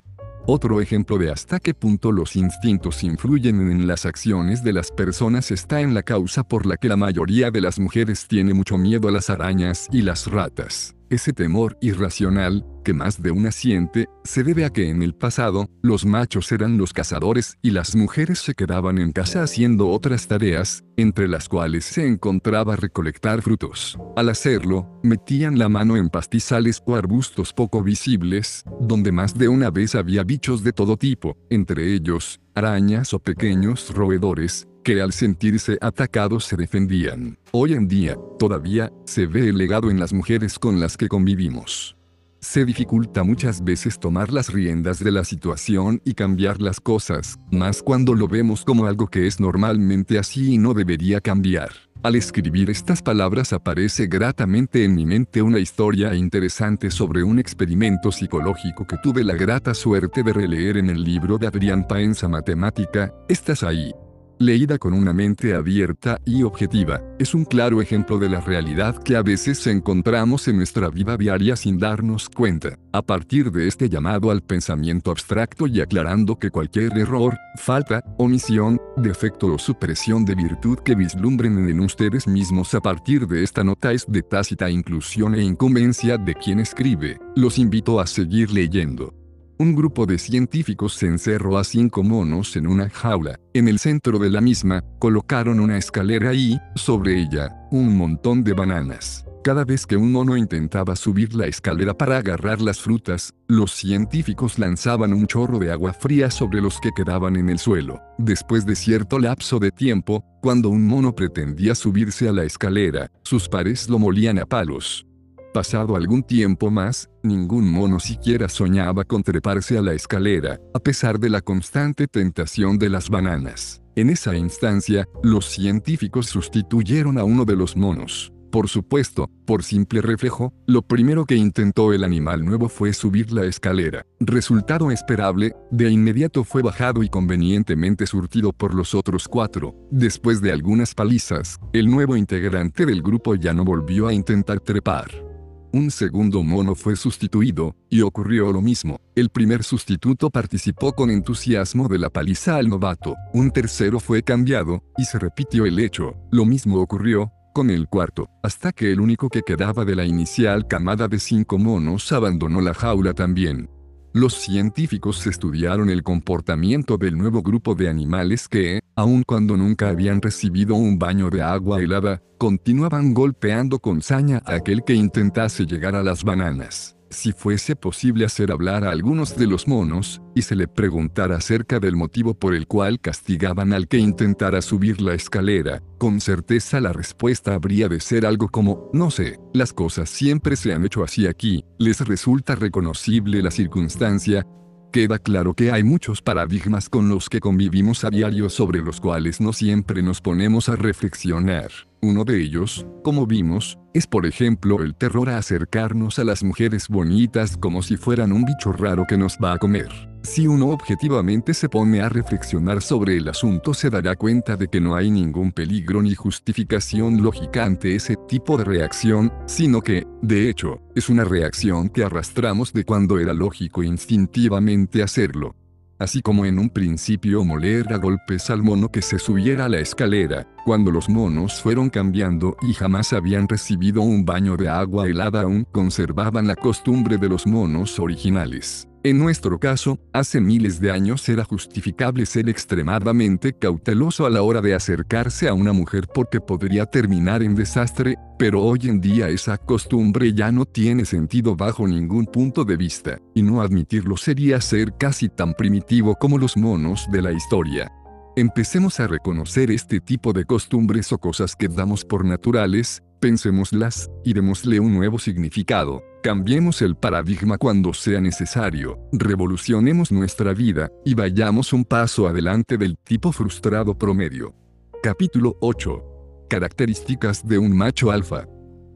Otro ejemplo de hasta qué punto los instintos influyen en las acciones de las personas está en la causa por la que la mayoría de las mujeres tiene mucho miedo a las arañas y las ratas. Ese temor irracional, que más de una siente, se debe a que en el pasado, los machos eran los cazadores y las mujeres se quedaban en casa haciendo otras tareas, entre las cuales se encontraba recolectar frutos. Al hacerlo, metían la mano en pastizales o arbustos poco visibles, donde más de una vez había bichos de todo tipo, entre ellos, arañas o pequeños roedores, que al sentirse atacados se defendían. Hoy en día, todavía, se ve el legado en las mujeres con las que convivimos. Se dificulta muchas veces tomar las riendas de la situación y cambiar las cosas, más cuando lo vemos como algo que es normalmente así y no debería cambiar. Al escribir estas palabras aparece gratamente en mi mente una historia interesante sobre un experimento psicológico que tuve la grata suerte de releer en el libro de Adrián Paenza Matemática, Estás ahí, leída con una mente abierta y objetiva, es un claro ejemplo de la realidad que a veces encontramos en nuestra vida diaria sin darnos cuenta. A partir de este llamado al pensamiento abstracto y aclarando que cualquier error, falta, omisión, defecto o supresión de virtud que vislumbren en ustedes mismos a partir de esta nota es de tácita inclusión e incumbencia de quien escribe, los invito a seguir leyendo. Un grupo de científicos se encerró a cinco monos en una jaula. En el centro de la misma, colocaron una escalera y, sobre ella, un montón de bananas. Cada vez que un mono intentaba subir la escalera para agarrar las frutas, los científicos lanzaban un chorro de agua fría sobre los que quedaban en el suelo. Después de cierto lapso de tiempo, cuando un mono pretendía subirse a la escalera, sus pares lo molían a palos. Pasado algún tiempo más, ningún mono siquiera soñaba con treparse a la escalera, a pesar de la constante tentación de las bananas. En esa instancia, los científicos sustituyeron a uno de los monos. Por supuesto, por simple reflejo, lo primero que intentó el animal nuevo fue subir la escalera. Resultado esperable, de inmediato fue bajado y convenientemente surtido por los otros cuatro. Después de algunas palizas, el nuevo integrante del grupo ya no volvió a intentar trepar. Un segundo mono fue sustituido, y ocurrió lo mismo. El primer sustituto participó con entusiasmo de la paliza al novato. Un tercero fue cambiado, y se repitió el hecho. Lo mismo ocurrió, con el cuarto, hasta que el único que quedaba de la inicial camada de cinco monos abandonó la jaula también. Los científicos estudiaron el comportamiento del nuevo grupo de animales que, aun cuando nunca habían recibido un baño de agua helada, continuaban golpeando con saña a aquel que intentase llegar a las bananas si fuese posible hacer hablar a algunos de los monos, y se le preguntara acerca del motivo por el cual castigaban al que intentara subir la escalera, con certeza la respuesta habría de ser algo como, no sé, las cosas siempre se han hecho así aquí, les resulta reconocible la circunstancia, Queda claro que hay muchos paradigmas con los que convivimos a diario sobre los cuales no siempre nos ponemos a reflexionar. Uno de ellos, como vimos, es por ejemplo el terror a acercarnos a las mujeres bonitas como si fueran un bicho raro que nos va a comer. Si uno objetivamente se pone a reflexionar sobre el asunto se dará cuenta de que no hay ningún peligro ni justificación lógica ante ese tipo de reacción, sino que, de hecho, es una reacción que arrastramos de cuando era lógico instintivamente hacerlo así como en un principio moler a golpes al mono que se subiera a la escalera, cuando los monos fueron cambiando y jamás habían recibido un baño de agua helada aún conservaban la costumbre de los monos originales. En nuestro caso, hace miles de años era justificable ser extremadamente cauteloso a la hora de acercarse a una mujer porque podría terminar en desastre, pero hoy en día esa costumbre ya no tiene sentido bajo ningún punto de vista, y no admitirlo sería ser casi tan primitivo como los monos de la historia. Empecemos a reconocer este tipo de costumbres o cosas que damos por naturales, pensémoslas, y démosle un nuevo significado. Cambiemos el paradigma cuando sea necesario, revolucionemos nuestra vida, y vayamos un paso adelante del tipo frustrado promedio. Capítulo 8. Características de un macho alfa.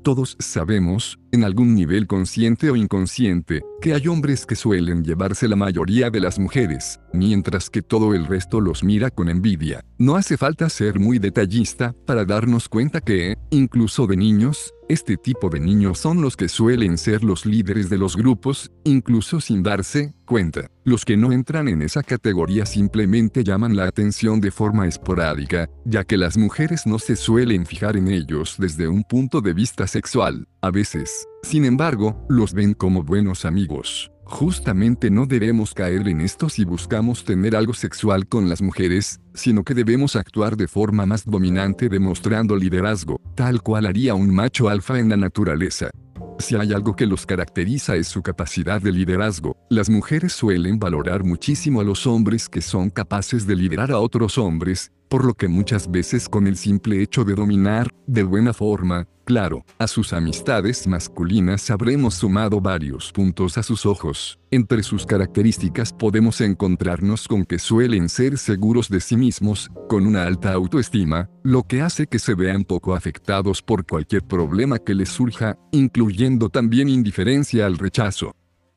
Todos sabemos, en algún nivel consciente o inconsciente, que hay hombres que suelen llevarse la mayoría de las mujeres, mientras que todo el resto los mira con envidia. No hace falta ser muy detallista para darnos cuenta que, incluso de niños, este tipo de niños son los que suelen ser los líderes de los grupos, incluso sin darse cuenta. Los que no entran en esa categoría simplemente llaman la atención de forma esporádica, ya que las mujeres no se suelen fijar en ellos desde un punto de vista sexual. A veces, sin embargo, los ven como buenos amigos. Justamente no debemos caer en esto si buscamos tener algo sexual con las mujeres, sino que debemos actuar de forma más dominante demostrando liderazgo, tal cual haría un macho alfa en la naturaleza. Si hay algo que los caracteriza es su capacidad de liderazgo. Las mujeres suelen valorar muchísimo a los hombres que son capaces de liderar a otros hombres, por lo que muchas veces con el simple hecho de dominar, de buena forma, claro, a sus amistades masculinas habremos sumado varios puntos a sus ojos. Entre sus características podemos encontrarnos con que suelen ser seguros de sí mismos, con una alta autoestima, lo que hace que se vean poco afectados por cualquier problema que les surja, incluyendo también indiferencia al rechazo.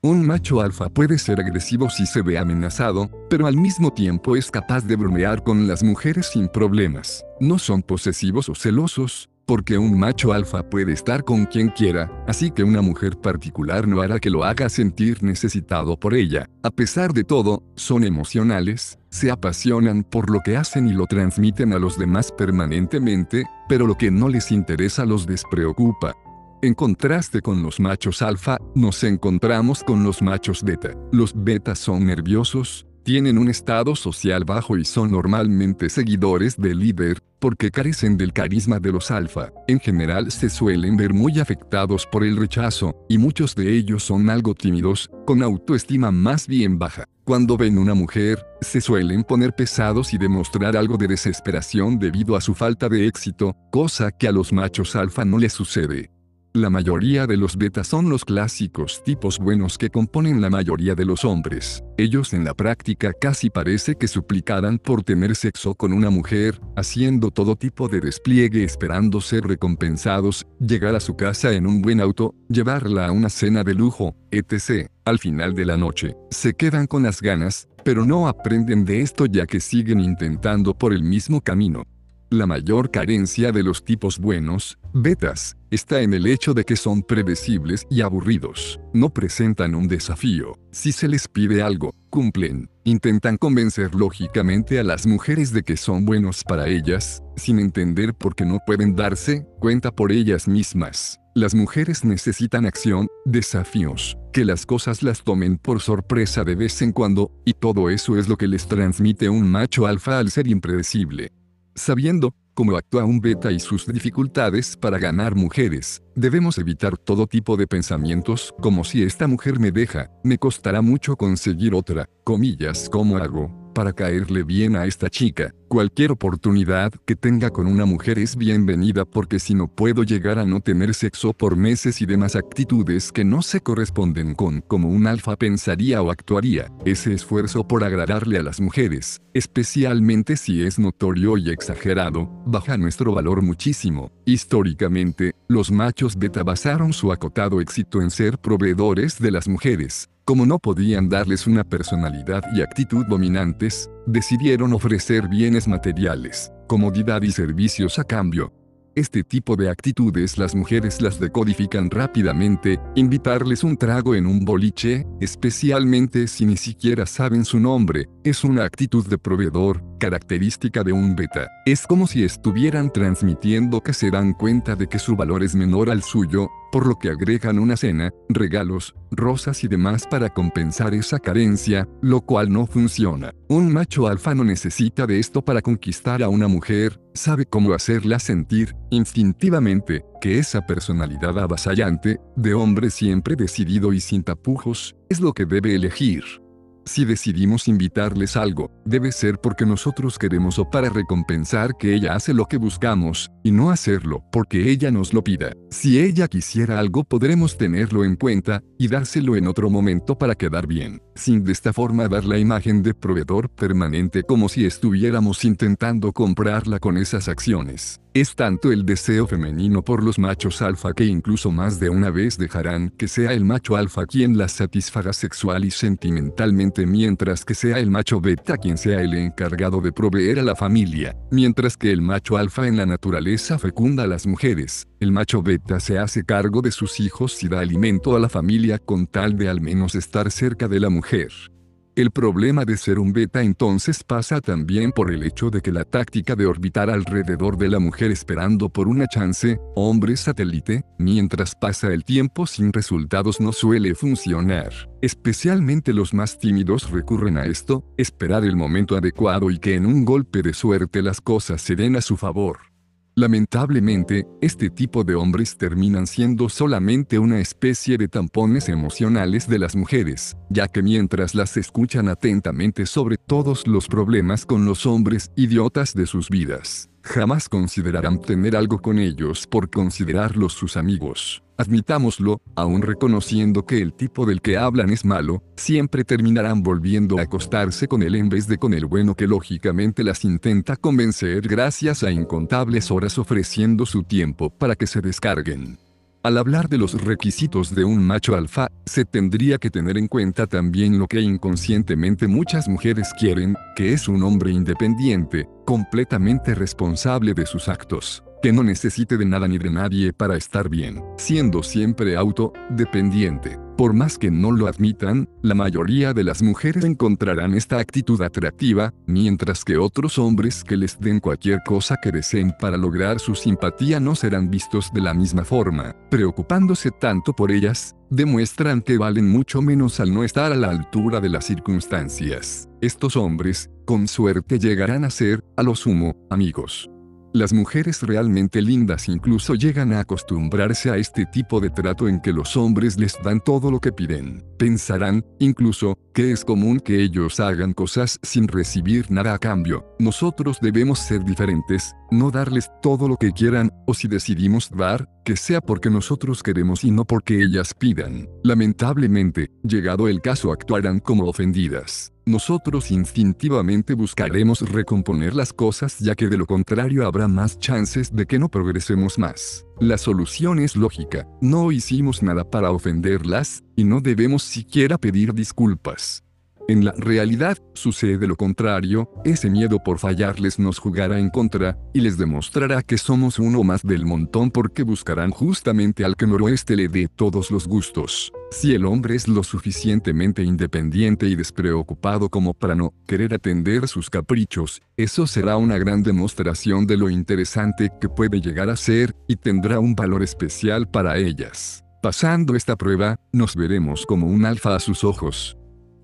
Un macho alfa puede ser agresivo si se ve amenazado, pero al mismo tiempo es capaz de bromear con las mujeres sin problemas. No son posesivos o celosos, porque un macho alfa puede estar con quien quiera, así que una mujer particular no hará que lo haga sentir necesitado por ella. A pesar de todo, son emocionales, se apasionan por lo que hacen y lo transmiten a los demás permanentemente, pero lo que no les interesa los despreocupa. En contraste con los machos alfa, nos encontramos con los machos beta. Los betas son nerviosos, tienen un estado social bajo y son normalmente seguidores del líder, porque carecen del carisma de los alfa. En general se suelen ver muy afectados por el rechazo, y muchos de ellos son algo tímidos, con autoestima más bien baja. Cuando ven una mujer, se suelen poner pesados y demostrar algo de desesperación debido a su falta de éxito, cosa que a los machos alfa no les sucede. La mayoría de los betas son los clásicos tipos buenos que componen la mayoría de los hombres. Ellos en la práctica casi parece que suplicaran por tener sexo con una mujer, haciendo todo tipo de despliegue esperando ser recompensados, llegar a su casa en un buen auto, llevarla a una cena de lujo, etc. Al final de la noche, se quedan con las ganas, pero no aprenden de esto ya que siguen intentando por el mismo camino. La mayor carencia de los tipos buenos, betas, está en el hecho de que son predecibles y aburridos. No presentan un desafío. Si se les pide algo, cumplen. Intentan convencer lógicamente a las mujeres de que son buenos para ellas, sin entender por qué no pueden darse cuenta por ellas mismas. Las mujeres necesitan acción, desafíos, que las cosas las tomen por sorpresa de vez en cuando, y todo eso es lo que les transmite un macho alfa al ser impredecible. Sabiendo cómo actúa un beta y sus dificultades para ganar mujeres, debemos evitar todo tipo de pensamientos como si esta mujer me deja, me costará mucho conseguir otra, comillas, ¿cómo hago? Para caerle bien a esta chica. Cualquier oportunidad que tenga con una mujer es bienvenida porque si no puedo llegar a no tener sexo por meses y demás actitudes que no se corresponden con como un alfa pensaría o actuaría, ese esfuerzo por agradarle a las mujeres, especialmente si es notorio y exagerado, baja nuestro valor muchísimo. Históricamente, los machos beta basaron su acotado éxito en ser proveedores de las mujeres, como no podían darles una personalidad y actitud dominantes, decidieron ofrecer bienes materiales, comodidad y servicios a cambio. Este tipo de actitudes las mujeres las decodifican rápidamente, invitarles un trago en un boliche, especialmente si ni siquiera saben su nombre, es una actitud de proveedor, característica de un beta. Es como si estuvieran transmitiendo que se dan cuenta de que su valor es menor al suyo, por lo que agregan una cena, regalos, rosas y demás para compensar esa carencia, lo cual no funciona. Un macho alfa no necesita de esto para conquistar a una mujer, sabe cómo hacerla sentir, instintivamente, que esa personalidad avasallante, de hombre siempre decidido y sin tapujos, es lo que debe elegir. Si decidimos invitarles algo, debe ser porque nosotros queremos o para recompensar que ella hace lo que buscamos, y no hacerlo porque ella nos lo pida. Si ella quisiera algo podremos tenerlo en cuenta, y dárselo en otro momento para quedar bien, sin de esta forma dar la imagen de proveedor permanente como si estuviéramos intentando comprarla con esas acciones. Es tanto el deseo femenino por los machos alfa que incluso más de una vez dejarán que sea el macho alfa quien las satisfaga sexual y sentimentalmente mientras que sea el macho beta quien sea el encargado de proveer a la familia, mientras que el macho alfa en la naturaleza fecunda a las mujeres, el macho beta se hace cargo de sus hijos y da alimento a la familia con tal de al menos estar cerca de la mujer. El problema de ser un beta entonces pasa también por el hecho de que la táctica de orbitar alrededor de la mujer esperando por una chance, hombre satélite, mientras pasa el tiempo sin resultados no suele funcionar. Especialmente los más tímidos recurren a esto, esperar el momento adecuado y que en un golpe de suerte las cosas se den a su favor. Lamentablemente, este tipo de hombres terminan siendo solamente una especie de tampones emocionales de las mujeres, ya que mientras las escuchan atentamente sobre todos los problemas con los hombres idiotas de sus vidas, jamás considerarán tener algo con ellos por considerarlos sus amigos. Admitámoslo, aun reconociendo que el tipo del que hablan es malo, siempre terminarán volviendo a acostarse con él en vez de con el bueno que lógicamente las intenta convencer gracias a incontables horas ofreciendo su tiempo para que se descarguen. Al hablar de los requisitos de un macho alfa, se tendría que tener en cuenta también lo que inconscientemente muchas mujeres quieren, que es un hombre independiente, completamente responsable de sus actos que no necesite de nada ni de nadie para estar bien, siendo siempre autodependiente. Por más que no lo admitan, la mayoría de las mujeres encontrarán esta actitud atractiva, mientras que otros hombres que les den cualquier cosa que deseen para lograr su simpatía no serán vistos de la misma forma. Preocupándose tanto por ellas, demuestran que valen mucho menos al no estar a la altura de las circunstancias. Estos hombres, con suerte llegarán a ser, a lo sumo, amigos. Las mujeres realmente lindas incluso llegan a acostumbrarse a este tipo de trato en que los hombres les dan todo lo que piden. Pensarán, incluso, que es común que ellos hagan cosas sin recibir nada a cambio. Nosotros debemos ser diferentes, no darles todo lo que quieran, o si decidimos dar, que sea porque nosotros queremos y no porque ellas pidan. Lamentablemente, llegado el caso actuarán como ofendidas nosotros instintivamente buscaremos recomponer las cosas ya que de lo contrario habrá más chances de que no progresemos más. La solución es lógica, no hicimos nada para ofenderlas, y no debemos siquiera pedir disculpas. En la realidad, sucede lo contrario, ese miedo por fallarles nos jugará en contra, y les demostrará que somos uno más del montón porque buscarán justamente al que noroeste le dé todos los gustos. Si el hombre es lo suficientemente independiente y despreocupado como para no querer atender sus caprichos, eso será una gran demostración de lo interesante que puede llegar a ser, y tendrá un valor especial para ellas. Pasando esta prueba, nos veremos como un alfa a sus ojos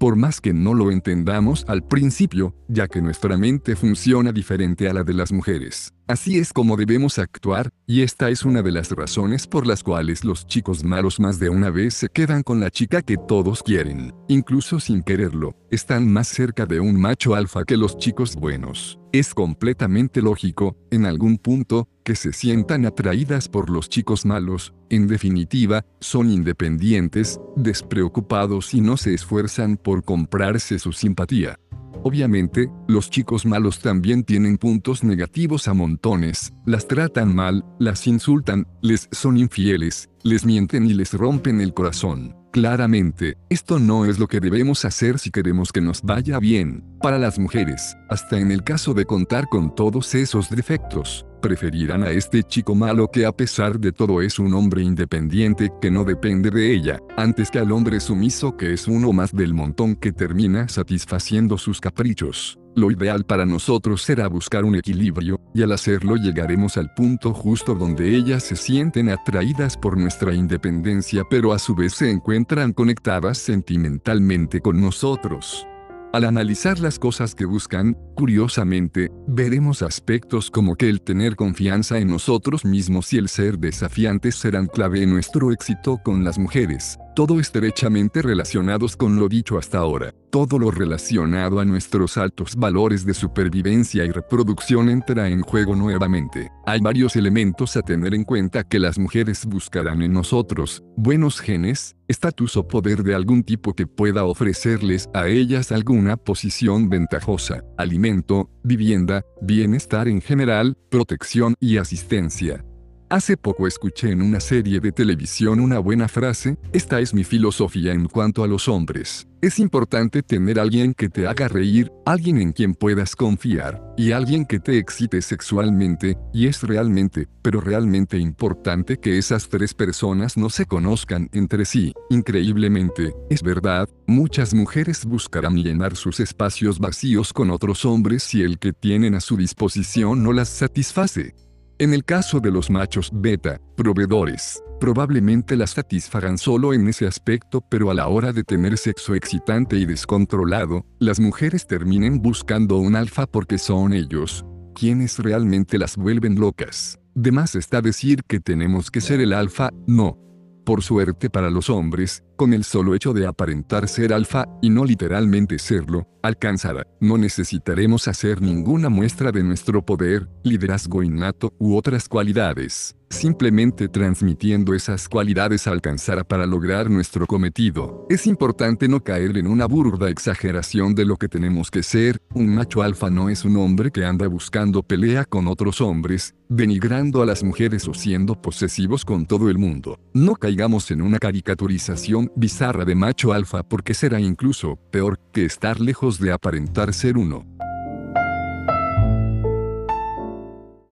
por más que no lo entendamos al principio, ya que nuestra mente funciona diferente a la de las mujeres. Así es como debemos actuar, y esta es una de las razones por las cuales los chicos malos más de una vez se quedan con la chica que todos quieren, incluso sin quererlo, están más cerca de un macho alfa que los chicos buenos. Es completamente lógico, en algún punto, que se sientan atraídas por los chicos malos, en definitiva, son independientes, despreocupados y no se esfuerzan por comprarse su simpatía. Obviamente, los chicos malos también tienen puntos negativos a montones, las tratan mal, las insultan, les son infieles, les mienten y les rompen el corazón. Claramente, esto no es lo que debemos hacer si queremos que nos vaya bien. Para las mujeres, hasta en el caso de contar con todos esos defectos, preferirán a este chico malo que a pesar de todo es un hombre independiente que no depende de ella, antes que al hombre sumiso que es uno más del montón que termina satisfaciendo sus caprichos. Lo ideal para nosotros será buscar un equilibrio, y al hacerlo llegaremos al punto justo donde ellas se sienten atraídas por nuestra independencia pero a su vez se encuentran conectadas sentimentalmente con nosotros. Al analizar las cosas que buscan, curiosamente, veremos aspectos como que el tener confianza en nosotros mismos y el ser desafiantes serán clave en nuestro éxito con las mujeres, todo estrechamente relacionados con lo dicho hasta ahora. Todo lo relacionado a nuestros altos valores de supervivencia y reproducción entra en juego nuevamente. Hay varios elementos a tener en cuenta que las mujeres buscarán en nosotros, buenos genes, estatus o poder de algún tipo que pueda ofrecerles a ellas alguna posición ventajosa, alimento, vivienda, bienestar en general, protección y asistencia. Hace poco escuché en una serie de televisión una buena frase, esta es mi filosofía en cuanto a los hombres. Es importante tener alguien que te haga reír, alguien en quien puedas confiar, y alguien que te excite sexualmente, y es realmente, pero realmente importante que esas tres personas no se conozcan entre sí. Increíblemente, es verdad, muchas mujeres buscarán llenar sus espacios vacíos con otros hombres si el que tienen a su disposición no las satisface. En el caso de los machos beta, proveedores, probablemente las satisfagan solo en ese aspecto, pero a la hora de tener sexo excitante y descontrolado, las mujeres terminen buscando un alfa porque son ellos quienes realmente las vuelven locas. De más está decir que tenemos que ser el alfa, no. Por suerte para los hombres, con el solo hecho de aparentar ser alfa, y no literalmente serlo, alcanzará. No necesitaremos hacer ninguna muestra de nuestro poder, liderazgo innato u otras cualidades. Simplemente transmitiendo esas cualidades alcanzará para lograr nuestro cometido. Es importante no caer en una burda exageración de lo que tenemos que ser. Un macho alfa no es un hombre que anda buscando pelea con otros hombres, denigrando a las mujeres o siendo posesivos con todo el mundo. No caigamos en una caricaturización bizarra de macho alfa porque será incluso peor que estar lejos de aparentar ser uno.